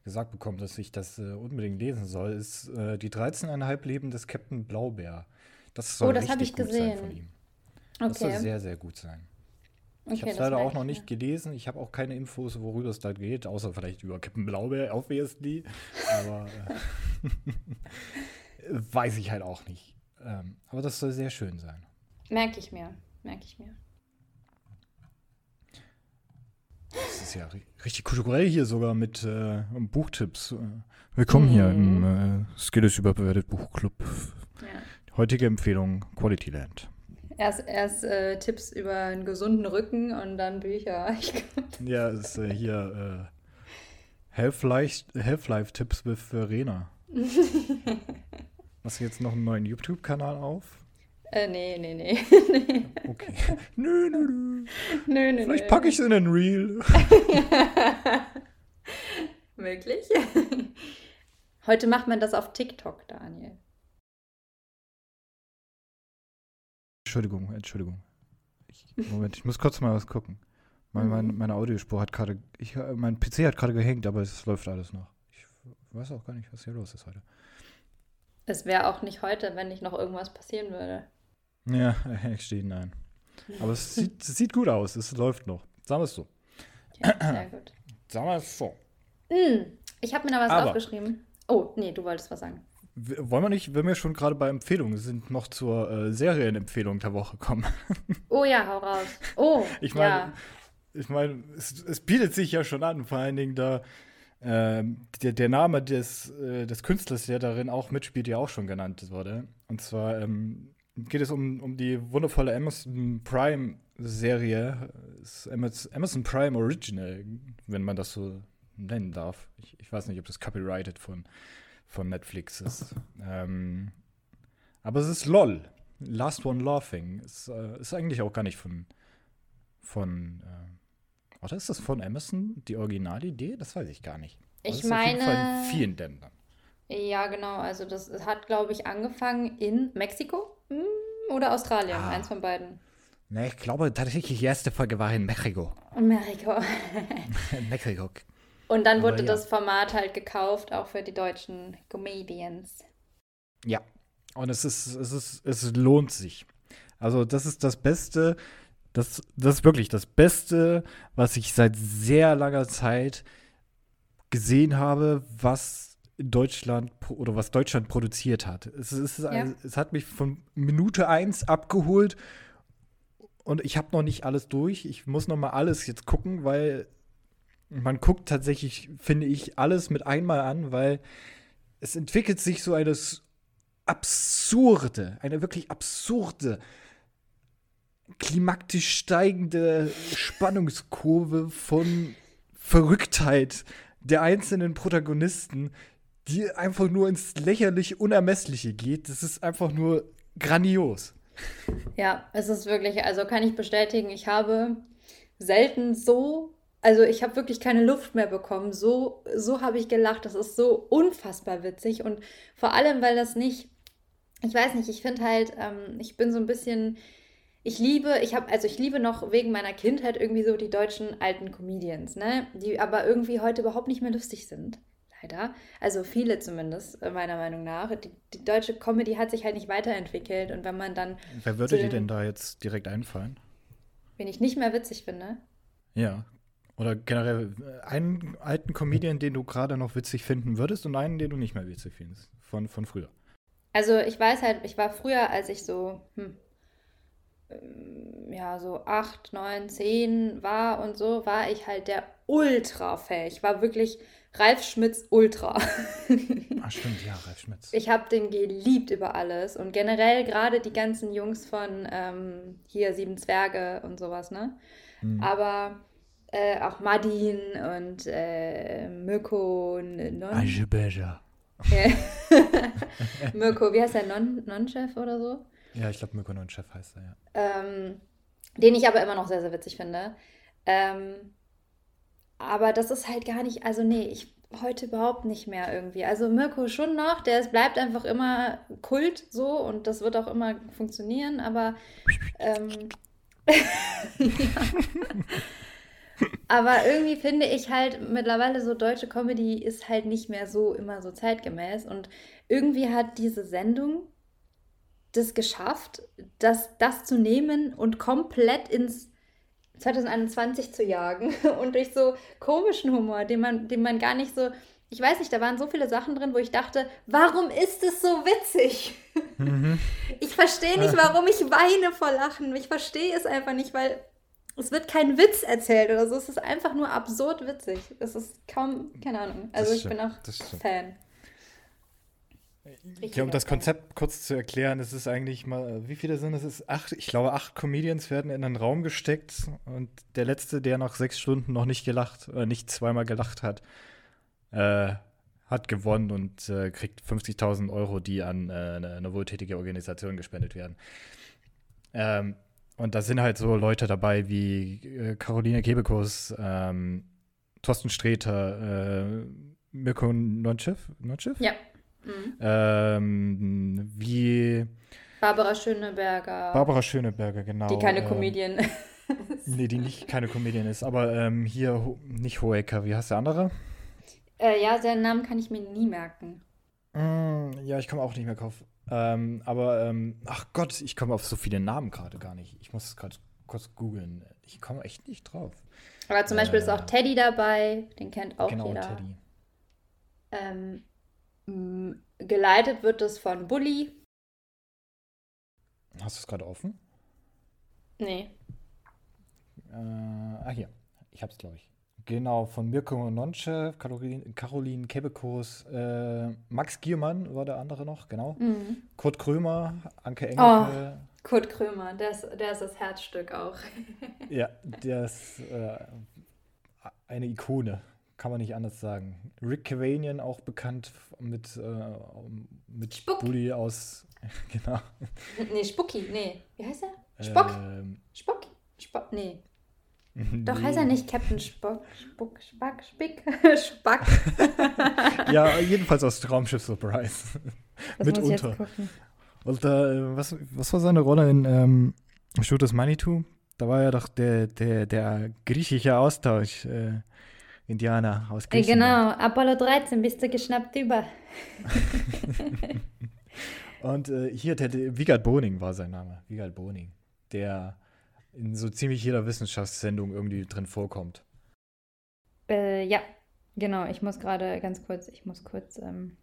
gesagt bekommen, dass ich das äh, unbedingt lesen soll, ist äh, die 13,5 Leben des Captain Blaubeer. Das soll oh, das richtig gut gesehen. sein von ihm. Okay. Das soll sehr, sehr gut sein. Okay, ich habe es leider auch noch nicht gelesen. Ich habe auch keine Infos, worüber es da geht, außer vielleicht über Captain Blaubeer, obviously. Aber äh, weiß ich halt auch nicht. Ähm, aber das soll sehr schön sein. Merke ich mir. Merke ich mir. Das ist ja richtig kulturell hier sogar mit äh, Buchtipps. Willkommen mhm. hier im mhm. äh, Skills überbewertet Buchclub. Ja. Heutige Empfehlung Quality Land. Erst, erst äh, Tipps über einen gesunden Rücken und dann Bücher. ja, ist äh, hier äh, Health-Life-Tipps with Verena. Hast du jetzt noch einen neuen YouTube-Kanal auf? Äh, nee, nee, nee. okay. Nö, nö, nö. Nö, nö, Vielleicht packe ich es in den Reel. Wirklich? Heute macht man das auf TikTok, Daniel. Entschuldigung, Entschuldigung. Ich, Moment, ich muss kurz mal was gucken. Mein, mein, mhm. meine Audiospur hat gerade, mein PC hat gerade gehängt, aber es läuft alles noch. Ich weiß auch gar nicht, was hier los ist heute. Es wäre auch nicht heute, wenn nicht noch irgendwas passieren würde. Ja, ich stehe nein. Aber es sieht, es sieht gut aus, es läuft noch. Sagen wir es so. Ja, sehr gut. Sagen wir es so. Mm, ich habe mir da was aber, aufgeschrieben. Oh, nee, du wolltest was sagen. Wollen wir nicht, wenn wir schon gerade bei Empfehlungen sind, noch zur äh, Serienempfehlung der Woche kommen? Oh ja, hau raus. Oh, ich meine, ja. ich meine, es, es, bietet sich ja schon an, vor allen Dingen da äh, der, der, Name des, äh, des Künstlers, der darin auch mitspielt, ja auch schon genannt wurde. Und zwar ähm, geht es um, um die wundervolle Amazon Prime-Serie. Amazon Prime Original, wenn man das so nennen darf. Ich, ich weiß nicht, ob das copyrighted von, von Netflix ist. Ähm, aber es ist LOL. Last One Laughing. Ist, äh, ist eigentlich auch gar nicht von. von äh, oder ist das von Amazon die Originalidee? Das weiß ich gar nicht. Ich meine. Auf jeden Fall in vielen Ländern. Ja, genau. Also, das hat, glaube ich, angefangen in Mexiko hm, oder Australien. Ah. Eins von beiden. Ne, ich glaube tatsächlich, die erste Folge war in Mexiko. Mexiko. Mexiko. Und dann wurde ja. das Format halt gekauft, auch für die deutschen Comedians. Ja, und es ist, es ist, es lohnt sich. Also, das ist das Beste, das, das ist wirklich das Beste, was ich seit sehr langer Zeit gesehen habe, was Deutschland oder was Deutschland produziert hat. Es, ist, ja. es hat mich von Minute 1 abgeholt und ich habe noch nicht alles durch. Ich muss noch mal alles jetzt gucken, weil man guckt tatsächlich, finde ich, alles mit einmal an, weil es entwickelt sich so eines absurde, eine wirklich absurde, klimaktisch steigende Spannungskurve von Verrücktheit der einzelnen Protagonisten, die einfach nur ins lächerlich Unermessliche geht. Das ist einfach nur grandios. Ja, es ist wirklich, also kann ich bestätigen, ich habe selten so, also ich habe wirklich keine Luft mehr bekommen. So, so habe ich gelacht. Das ist so unfassbar witzig und vor allem, weil das nicht ich weiß nicht, ich finde halt, ähm, ich bin so ein bisschen, ich liebe, ich habe, also ich liebe noch wegen meiner Kindheit irgendwie so die deutschen alten Comedians, ne? Die aber irgendwie heute überhaupt nicht mehr lustig sind. Leider. Also viele zumindest, äh, meiner Meinung nach. Die, die deutsche Comedy hat sich halt nicht weiterentwickelt und wenn man dann. Wer würde dir denn da jetzt direkt einfallen? Wen ich nicht mehr witzig finde. Ja. Oder generell äh, einen alten Comedian, den du gerade noch witzig finden würdest und einen, den du nicht mehr witzig findest. Von, von früher. Also ich weiß halt, ich war früher, als ich so, hm, ähm, ja, so acht, neun, zehn war und so, war ich halt der Ultra-Fan. Ich war wirklich Ralf Schmitz Ultra. Ach stimmt, ja, Ralf Schmitz. Ich habe den geliebt über alles und generell gerade die ganzen Jungs von ähm, hier Sieben Zwerge und sowas, ne? Mhm. Aber äh, auch Madin und äh, Mirko Non. Mirko, wie heißt der? Non-Chef non oder so? Ja, ich glaube, Mirko Non-Chef heißt er, ja. Ähm, den ich aber immer noch sehr, sehr witzig finde. Ähm, aber das ist halt gar nicht, also nee, ich heute überhaupt nicht mehr irgendwie. Also Mirko schon noch, der es bleibt einfach immer Kult so und das wird auch immer funktionieren, aber ähm, ja. Aber irgendwie finde ich halt mittlerweile so deutsche Comedy ist halt nicht mehr so immer so zeitgemäß. Und irgendwie hat diese Sendung das geschafft, das, das zu nehmen und komplett ins 2021 zu jagen. Und durch so komischen Humor, den man, den man gar nicht so. Ich weiß nicht, da waren so viele Sachen drin, wo ich dachte, warum ist es so witzig? Mhm. Ich verstehe nicht, warum ich weine vor Lachen. Ich verstehe es einfach nicht, weil es wird kein Witz erzählt oder so. Es ist einfach nur absurd witzig. Es ist kaum, keine Ahnung. Also ich bin auch Fan. Ja, um das Konzept kurz zu erklären, es ist eigentlich mal, wie viele sind es? Ist acht, ich glaube, acht Comedians werden in einen Raum gesteckt und der letzte, der nach sechs Stunden noch nicht gelacht, äh, nicht zweimal gelacht hat, äh, hat gewonnen und äh, kriegt 50.000 Euro, die an äh, eine, eine, wohltätige Organisation gespendet werden. Ähm, und da sind halt so Leute dabei wie äh, Caroline Kebekus, ähm, Thorsten Sträter, äh, Mirko Nonchev? Nonchev? Ja. Mhm. Ähm, wie Barbara Schöneberger. Barbara Schöneberger, genau. Die keine ähm, Comedian ist. nee, die nicht keine Comedian ist. Aber ähm, hier nicht Hoeker, wie heißt der andere? Äh, ja, seinen Namen kann ich mir nie merken. Mm, ja, ich komme auch nicht mehr drauf. Ähm, aber, ähm, ach Gott, ich komme auf so viele Namen gerade gar nicht. Ich muss es gerade kurz googeln. Ich komme echt nicht drauf. Aber zum Beispiel ist auch äh, Teddy dabei, den kennt auch genau, jeder. Teddy. Ähm, geleitet wird es von Bully. Hast du es gerade offen? Nee. Äh, ah, hier. Ich hab's, glaube ich. Genau, von Mirko Nonche, Caroline, Caroline Kebekus, äh, Max Giermann war der andere noch, genau. Mhm. Kurt Krömer, Anke Oh, Engelke. Kurt Krömer, der ist, der ist das Herzstück auch. Ja, der ist äh, eine Ikone, kann man nicht anders sagen. Rick Cavanian, auch bekannt mit, äh, mit Spuck. Bully aus, genau. Nee, Spucki, nee. Wie heißt er? Spock? Ähm, Spock? Spock? Nee. Doch heißt er nicht Captain Spock, Spuck, Spack, Spick, Spack. Ja, jedenfalls aus Traumschiff Surprise. Mitunter. Und äh, was, was war seine Rolle in ähm, Shoot is Manitou? Da war ja doch der, der, der griechische Austausch, äh, Indianer aus Äh, Griechenland. Genau, Apollo 13, bist du geschnappt über. Und äh, hier, Vigard Boning war sein Name. Vigard Boning. Der in so ziemlich jeder Wissenschaftssendung irgendwie drin vorkommt. Äh, ja, genau, ich muss gerade ganz kurz, ich muss kurz, ähm,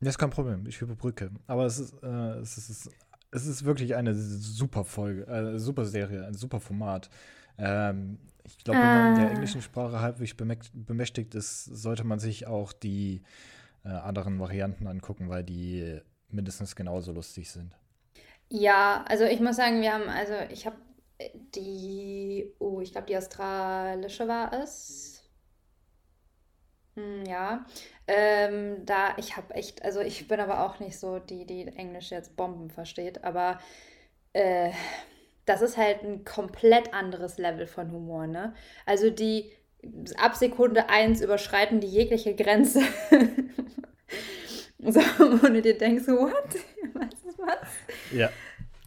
Das ist kein Problem, ich überbrücke. Aber es ist, äh, es ist, es ist wirklich eine super Folge, äh, super Serie, ein super Format. Ähm, ich glaube, wenn man der Ah. englischen Sprache halbwegs bemächt- bemächtigt ist, sollte man sich auch die äh, anderen Varianten angucken, weil die mindestens genauso lustig sind. ja, also ich muss sagen, wir haben, also ich habe die, oh, ich glaube, die australische war es. Hm, ja, ähm, da, ich habe echt, also ich bin aber auch nicht so die, die Englisch jetzt Bomben versteht, aber äh, das ist halt ein komplett anderes Level von Humor, ne? Also die ab Sekunde eins überschreiten die jegliche Grenze. So, wo du dir denkst, what? Was ist was? Ja.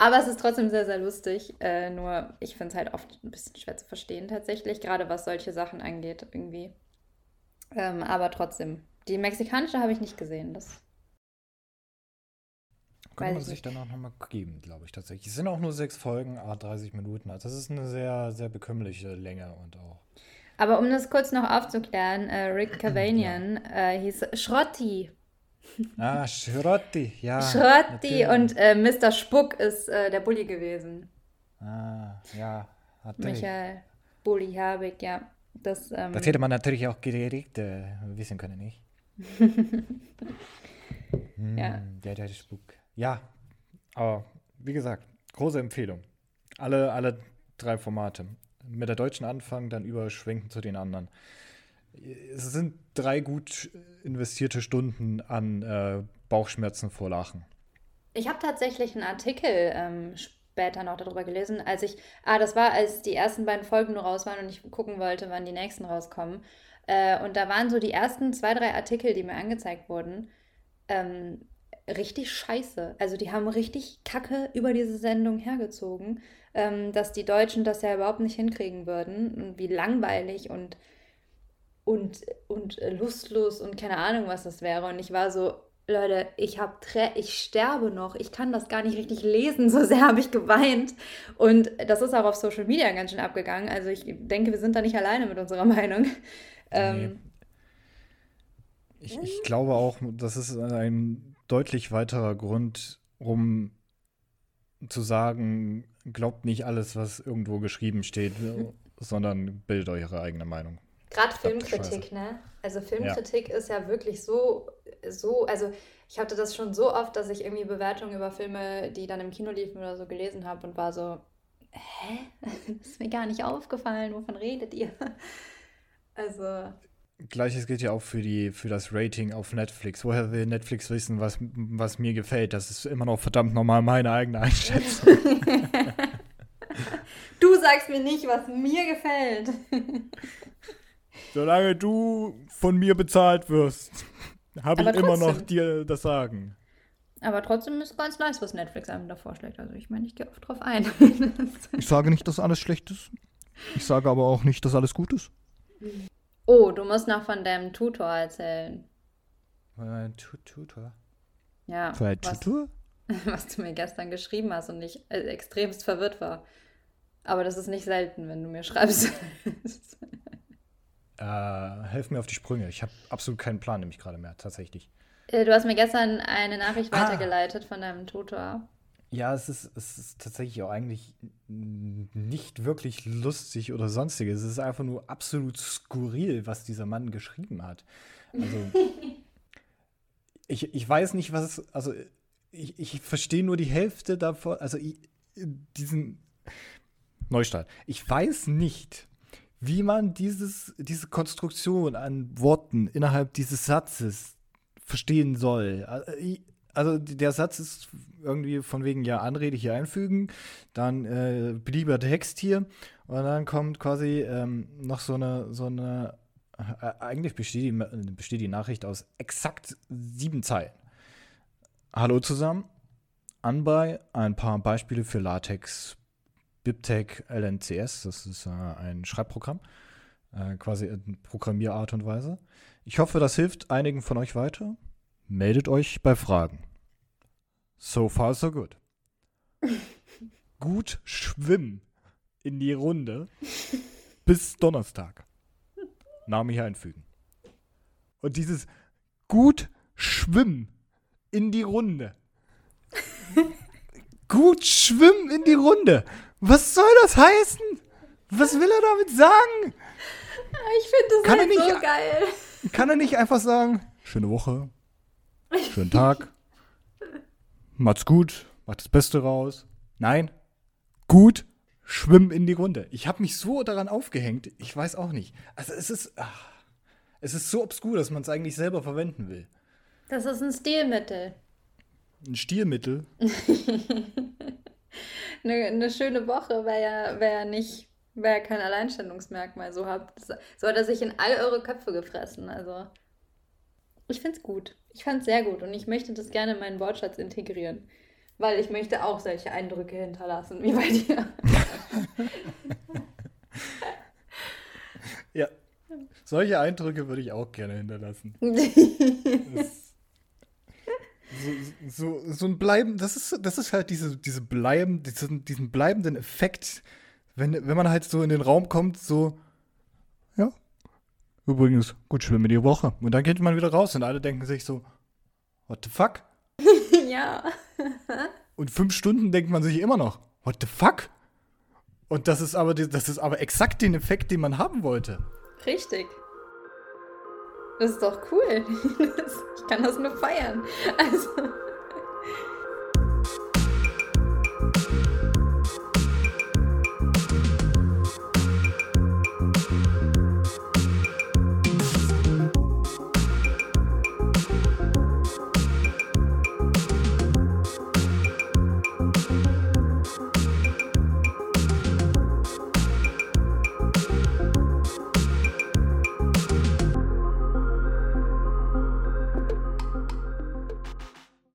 Aber es ist trotzdem sehr, sehr lustig. Äh, nur ich finde es halt oft ein bisschen schwer zu verstehen tatsächlich, gerade was solche Sachen angeht irgendwie. Ähm, aber trotzdem. Die mexikanische habe ich nicht gesehen. Das Kann man ich sich dann auch nochmal geben, glaube ich tatsächlich. Es sind auch nur sechs Folgen, a 30 Minuten. Also das ist eine sehr, sehr bekömmliche Länge und auch. Aber um das kurz noch aufzuklären, äh, Rick Cavanian äh, hieß Schrotti. Ah, Schrotti, ja. Schrotti und äh, Mr. Spuck ist äh, der Bully gewesen. Ah, ja. Natürlich. Michael Bully Habig, ja. Das, ähm, Das hätte man natürlich auch direkt äh, wissen können, nicht? Hm, Ja. Der, der Spuk. Ja, aber wie gesagt, große Empfehlung. Alle, alle drei Formate. Mit der deutschen anfangen, dann überschwenken zu den anderen. Es sind drei gut investierte Stunden an äh, Bauchschmerzen vor Lachen. Ich habe tatsächlich einen Artikel ähm, später noch darüber gelesen, als ich, ah, das war, als die ersten beiden Folgen nur raus waren und ich gucken wollte, wann die nächsten rauskommen. Äh, und da waren so die ersten zwei, drei Artikel, die mir angezeigt wurden, ähm, richtig scheiße. Also die haben richtig Kacke über diese Sendung hergezogen, ähm, dass die Deutschen das ja überhaupt nicht hinkriegen würden und wie langweilig und und, und lustlos und keine Ahnung, was das wäre. Und ich war so, Leute, ich habe ich sterbe noch, ich kann das gar nicht richtig lesen, so sehr habe ich geweint. Und das ist auch auf Social Media ganz schön abgegangen. Also ich denke, wir sind da nicht alleine mit unserer Meinung. Ähm, Ich, ich glaube auch, das ist ein deutlich weiterer Grund, um zu sagen, glaubt nicht alles, was irgendwo geschrieben steht, sondern bildet eure eigene Meinung. Gerade Filmkritik, ne? Also Filmkritik ist ja wirklich so, so, also ich hatte das schon so oft, dass ich irgendwie Bewertungen über Filme, die dann im Kino liefen oder so gelesen habe und war so, hä? Das ist mir gar nicht aufgefallen, wovon redet ihr? Also, Gleiches gilt ja auch für, die, für das Rating auf Netflix. Woher will Netflix wissen, was, was mir gefällt? Das ist immer noch verdammt normal meine eigene Einschätzung. du sagst mir nicht, was mir gefällt. Solange du von mir bezahlt wirst, habe ich Aber immer noch trotzdem. dir das Sagen. Aber trotzdem ist ganz nice, was Netflix einem da vorschlägt. Also ich meine, ich gehe oft drauf ein. Ich sage nicht, dass alles schlecht ist. Ich sage aber auch nicht, dass alles gut ist. oh, du musst noch von deinem Tutor erzählen. Äh, Tutor. Ja, ein was, Tutor? was du mir gestern geschrieben hast und ich äh, extremst verwirrt war. Aber das ist nicht selten, wenn du mir schreibst. Äh, helf mir auf die Sprünge. Ich habe absolut keinen Plan, nämlich gerade mehr, tatsächlich. Äh, du hast mir gestern eine Nachricht Ah. weitergeleitet von deinem Tutor. Ja, es ist, es ist tatsächlich auch eigentlich nicht wirklich lustig oder sonstiges. Es ist einfach nur absolut skurril, was dieser Mann geschrieben hat. Also, ich, ich weiß nicht, was, also ich, ich verstehe nur die Hälfte davon, also ich, diesen Neustart. Ich weiß nicht, wie man dieses, diese Konstruktion an Worten innerhalb dieses Satzes verstehen soll. Also der Satz ist irgendwie von wegen ja Anrede hier einfügen, dann äh, beliebiger Text hier und dann kommt quasi ähm, noch so eine, so eine äh, eigentlich besteht die, besteht die Nachricht aus exakt sieben Zeilen. Hallo zusammen, anbei ein paar Beispiele für Latex, BibTeX, LNCS, das ist äh, ein Schreibprogramm, äh, quasi in Programmierart und Weise. Ich hoffe, das hilft einigen von euch weiter. Meldet euch bei Fragen. So far, so good. Gut schwimmen in die Runde bis Donnerstag. Name hier einfügen. Und dieses gut schwimmen in die Runde. gut schwimmen in die Runde. Was soll das heißen? Was will er damit sagen? Ich finde das kann halt nicht, so geil. Kann er nicht einfach sagen, schöne Woche, schönen Tag, macht's gut, macht das Beste raus. Nein, gut, schwimmen in die Runde. Ich habe mich so daran aufgehängt, ich weiß auch nicht. Also es ist, ach, es ist so obskur, dass man es eigentlich selber verwenden will. Das ist ein Stilmittel. Ein Stilmittel? eine, eine schöne Woche wäre ja, wär ja nicht, wäre ja kein Alleinstellungsmerkmal. So, hab, so hat er sich in all eure Köpfe gefressen. Also, ich finde es gut. Ich fand es sehr gut und ich möchte das gerne in meinen Wortschatz integrieren. Weil ich möchte auch solche Eindrücke hinterlassen, wie bei dir. ja, solche Eindrücke würde ich auch gerne hinterlassen. so, so, so ein Bleiben, das ist, das ist halt diese, diese Bleiben, diesen, diesen bleibenden Effekt, wenn, wenn man halt so in den Raum kommt, so, ja, übrigens, gut schwimmen die Woche. Und dann geht man wieder raus und alle denken sich so, what the fuck? ja. und fünf Stunden denkt man sich immer noch, what the fuck? Und das ist aber, das ist aber exakt den Effekt, den man haben wollte. Richtig. Das ist doch cool. Ich kann das nur feiern. Also.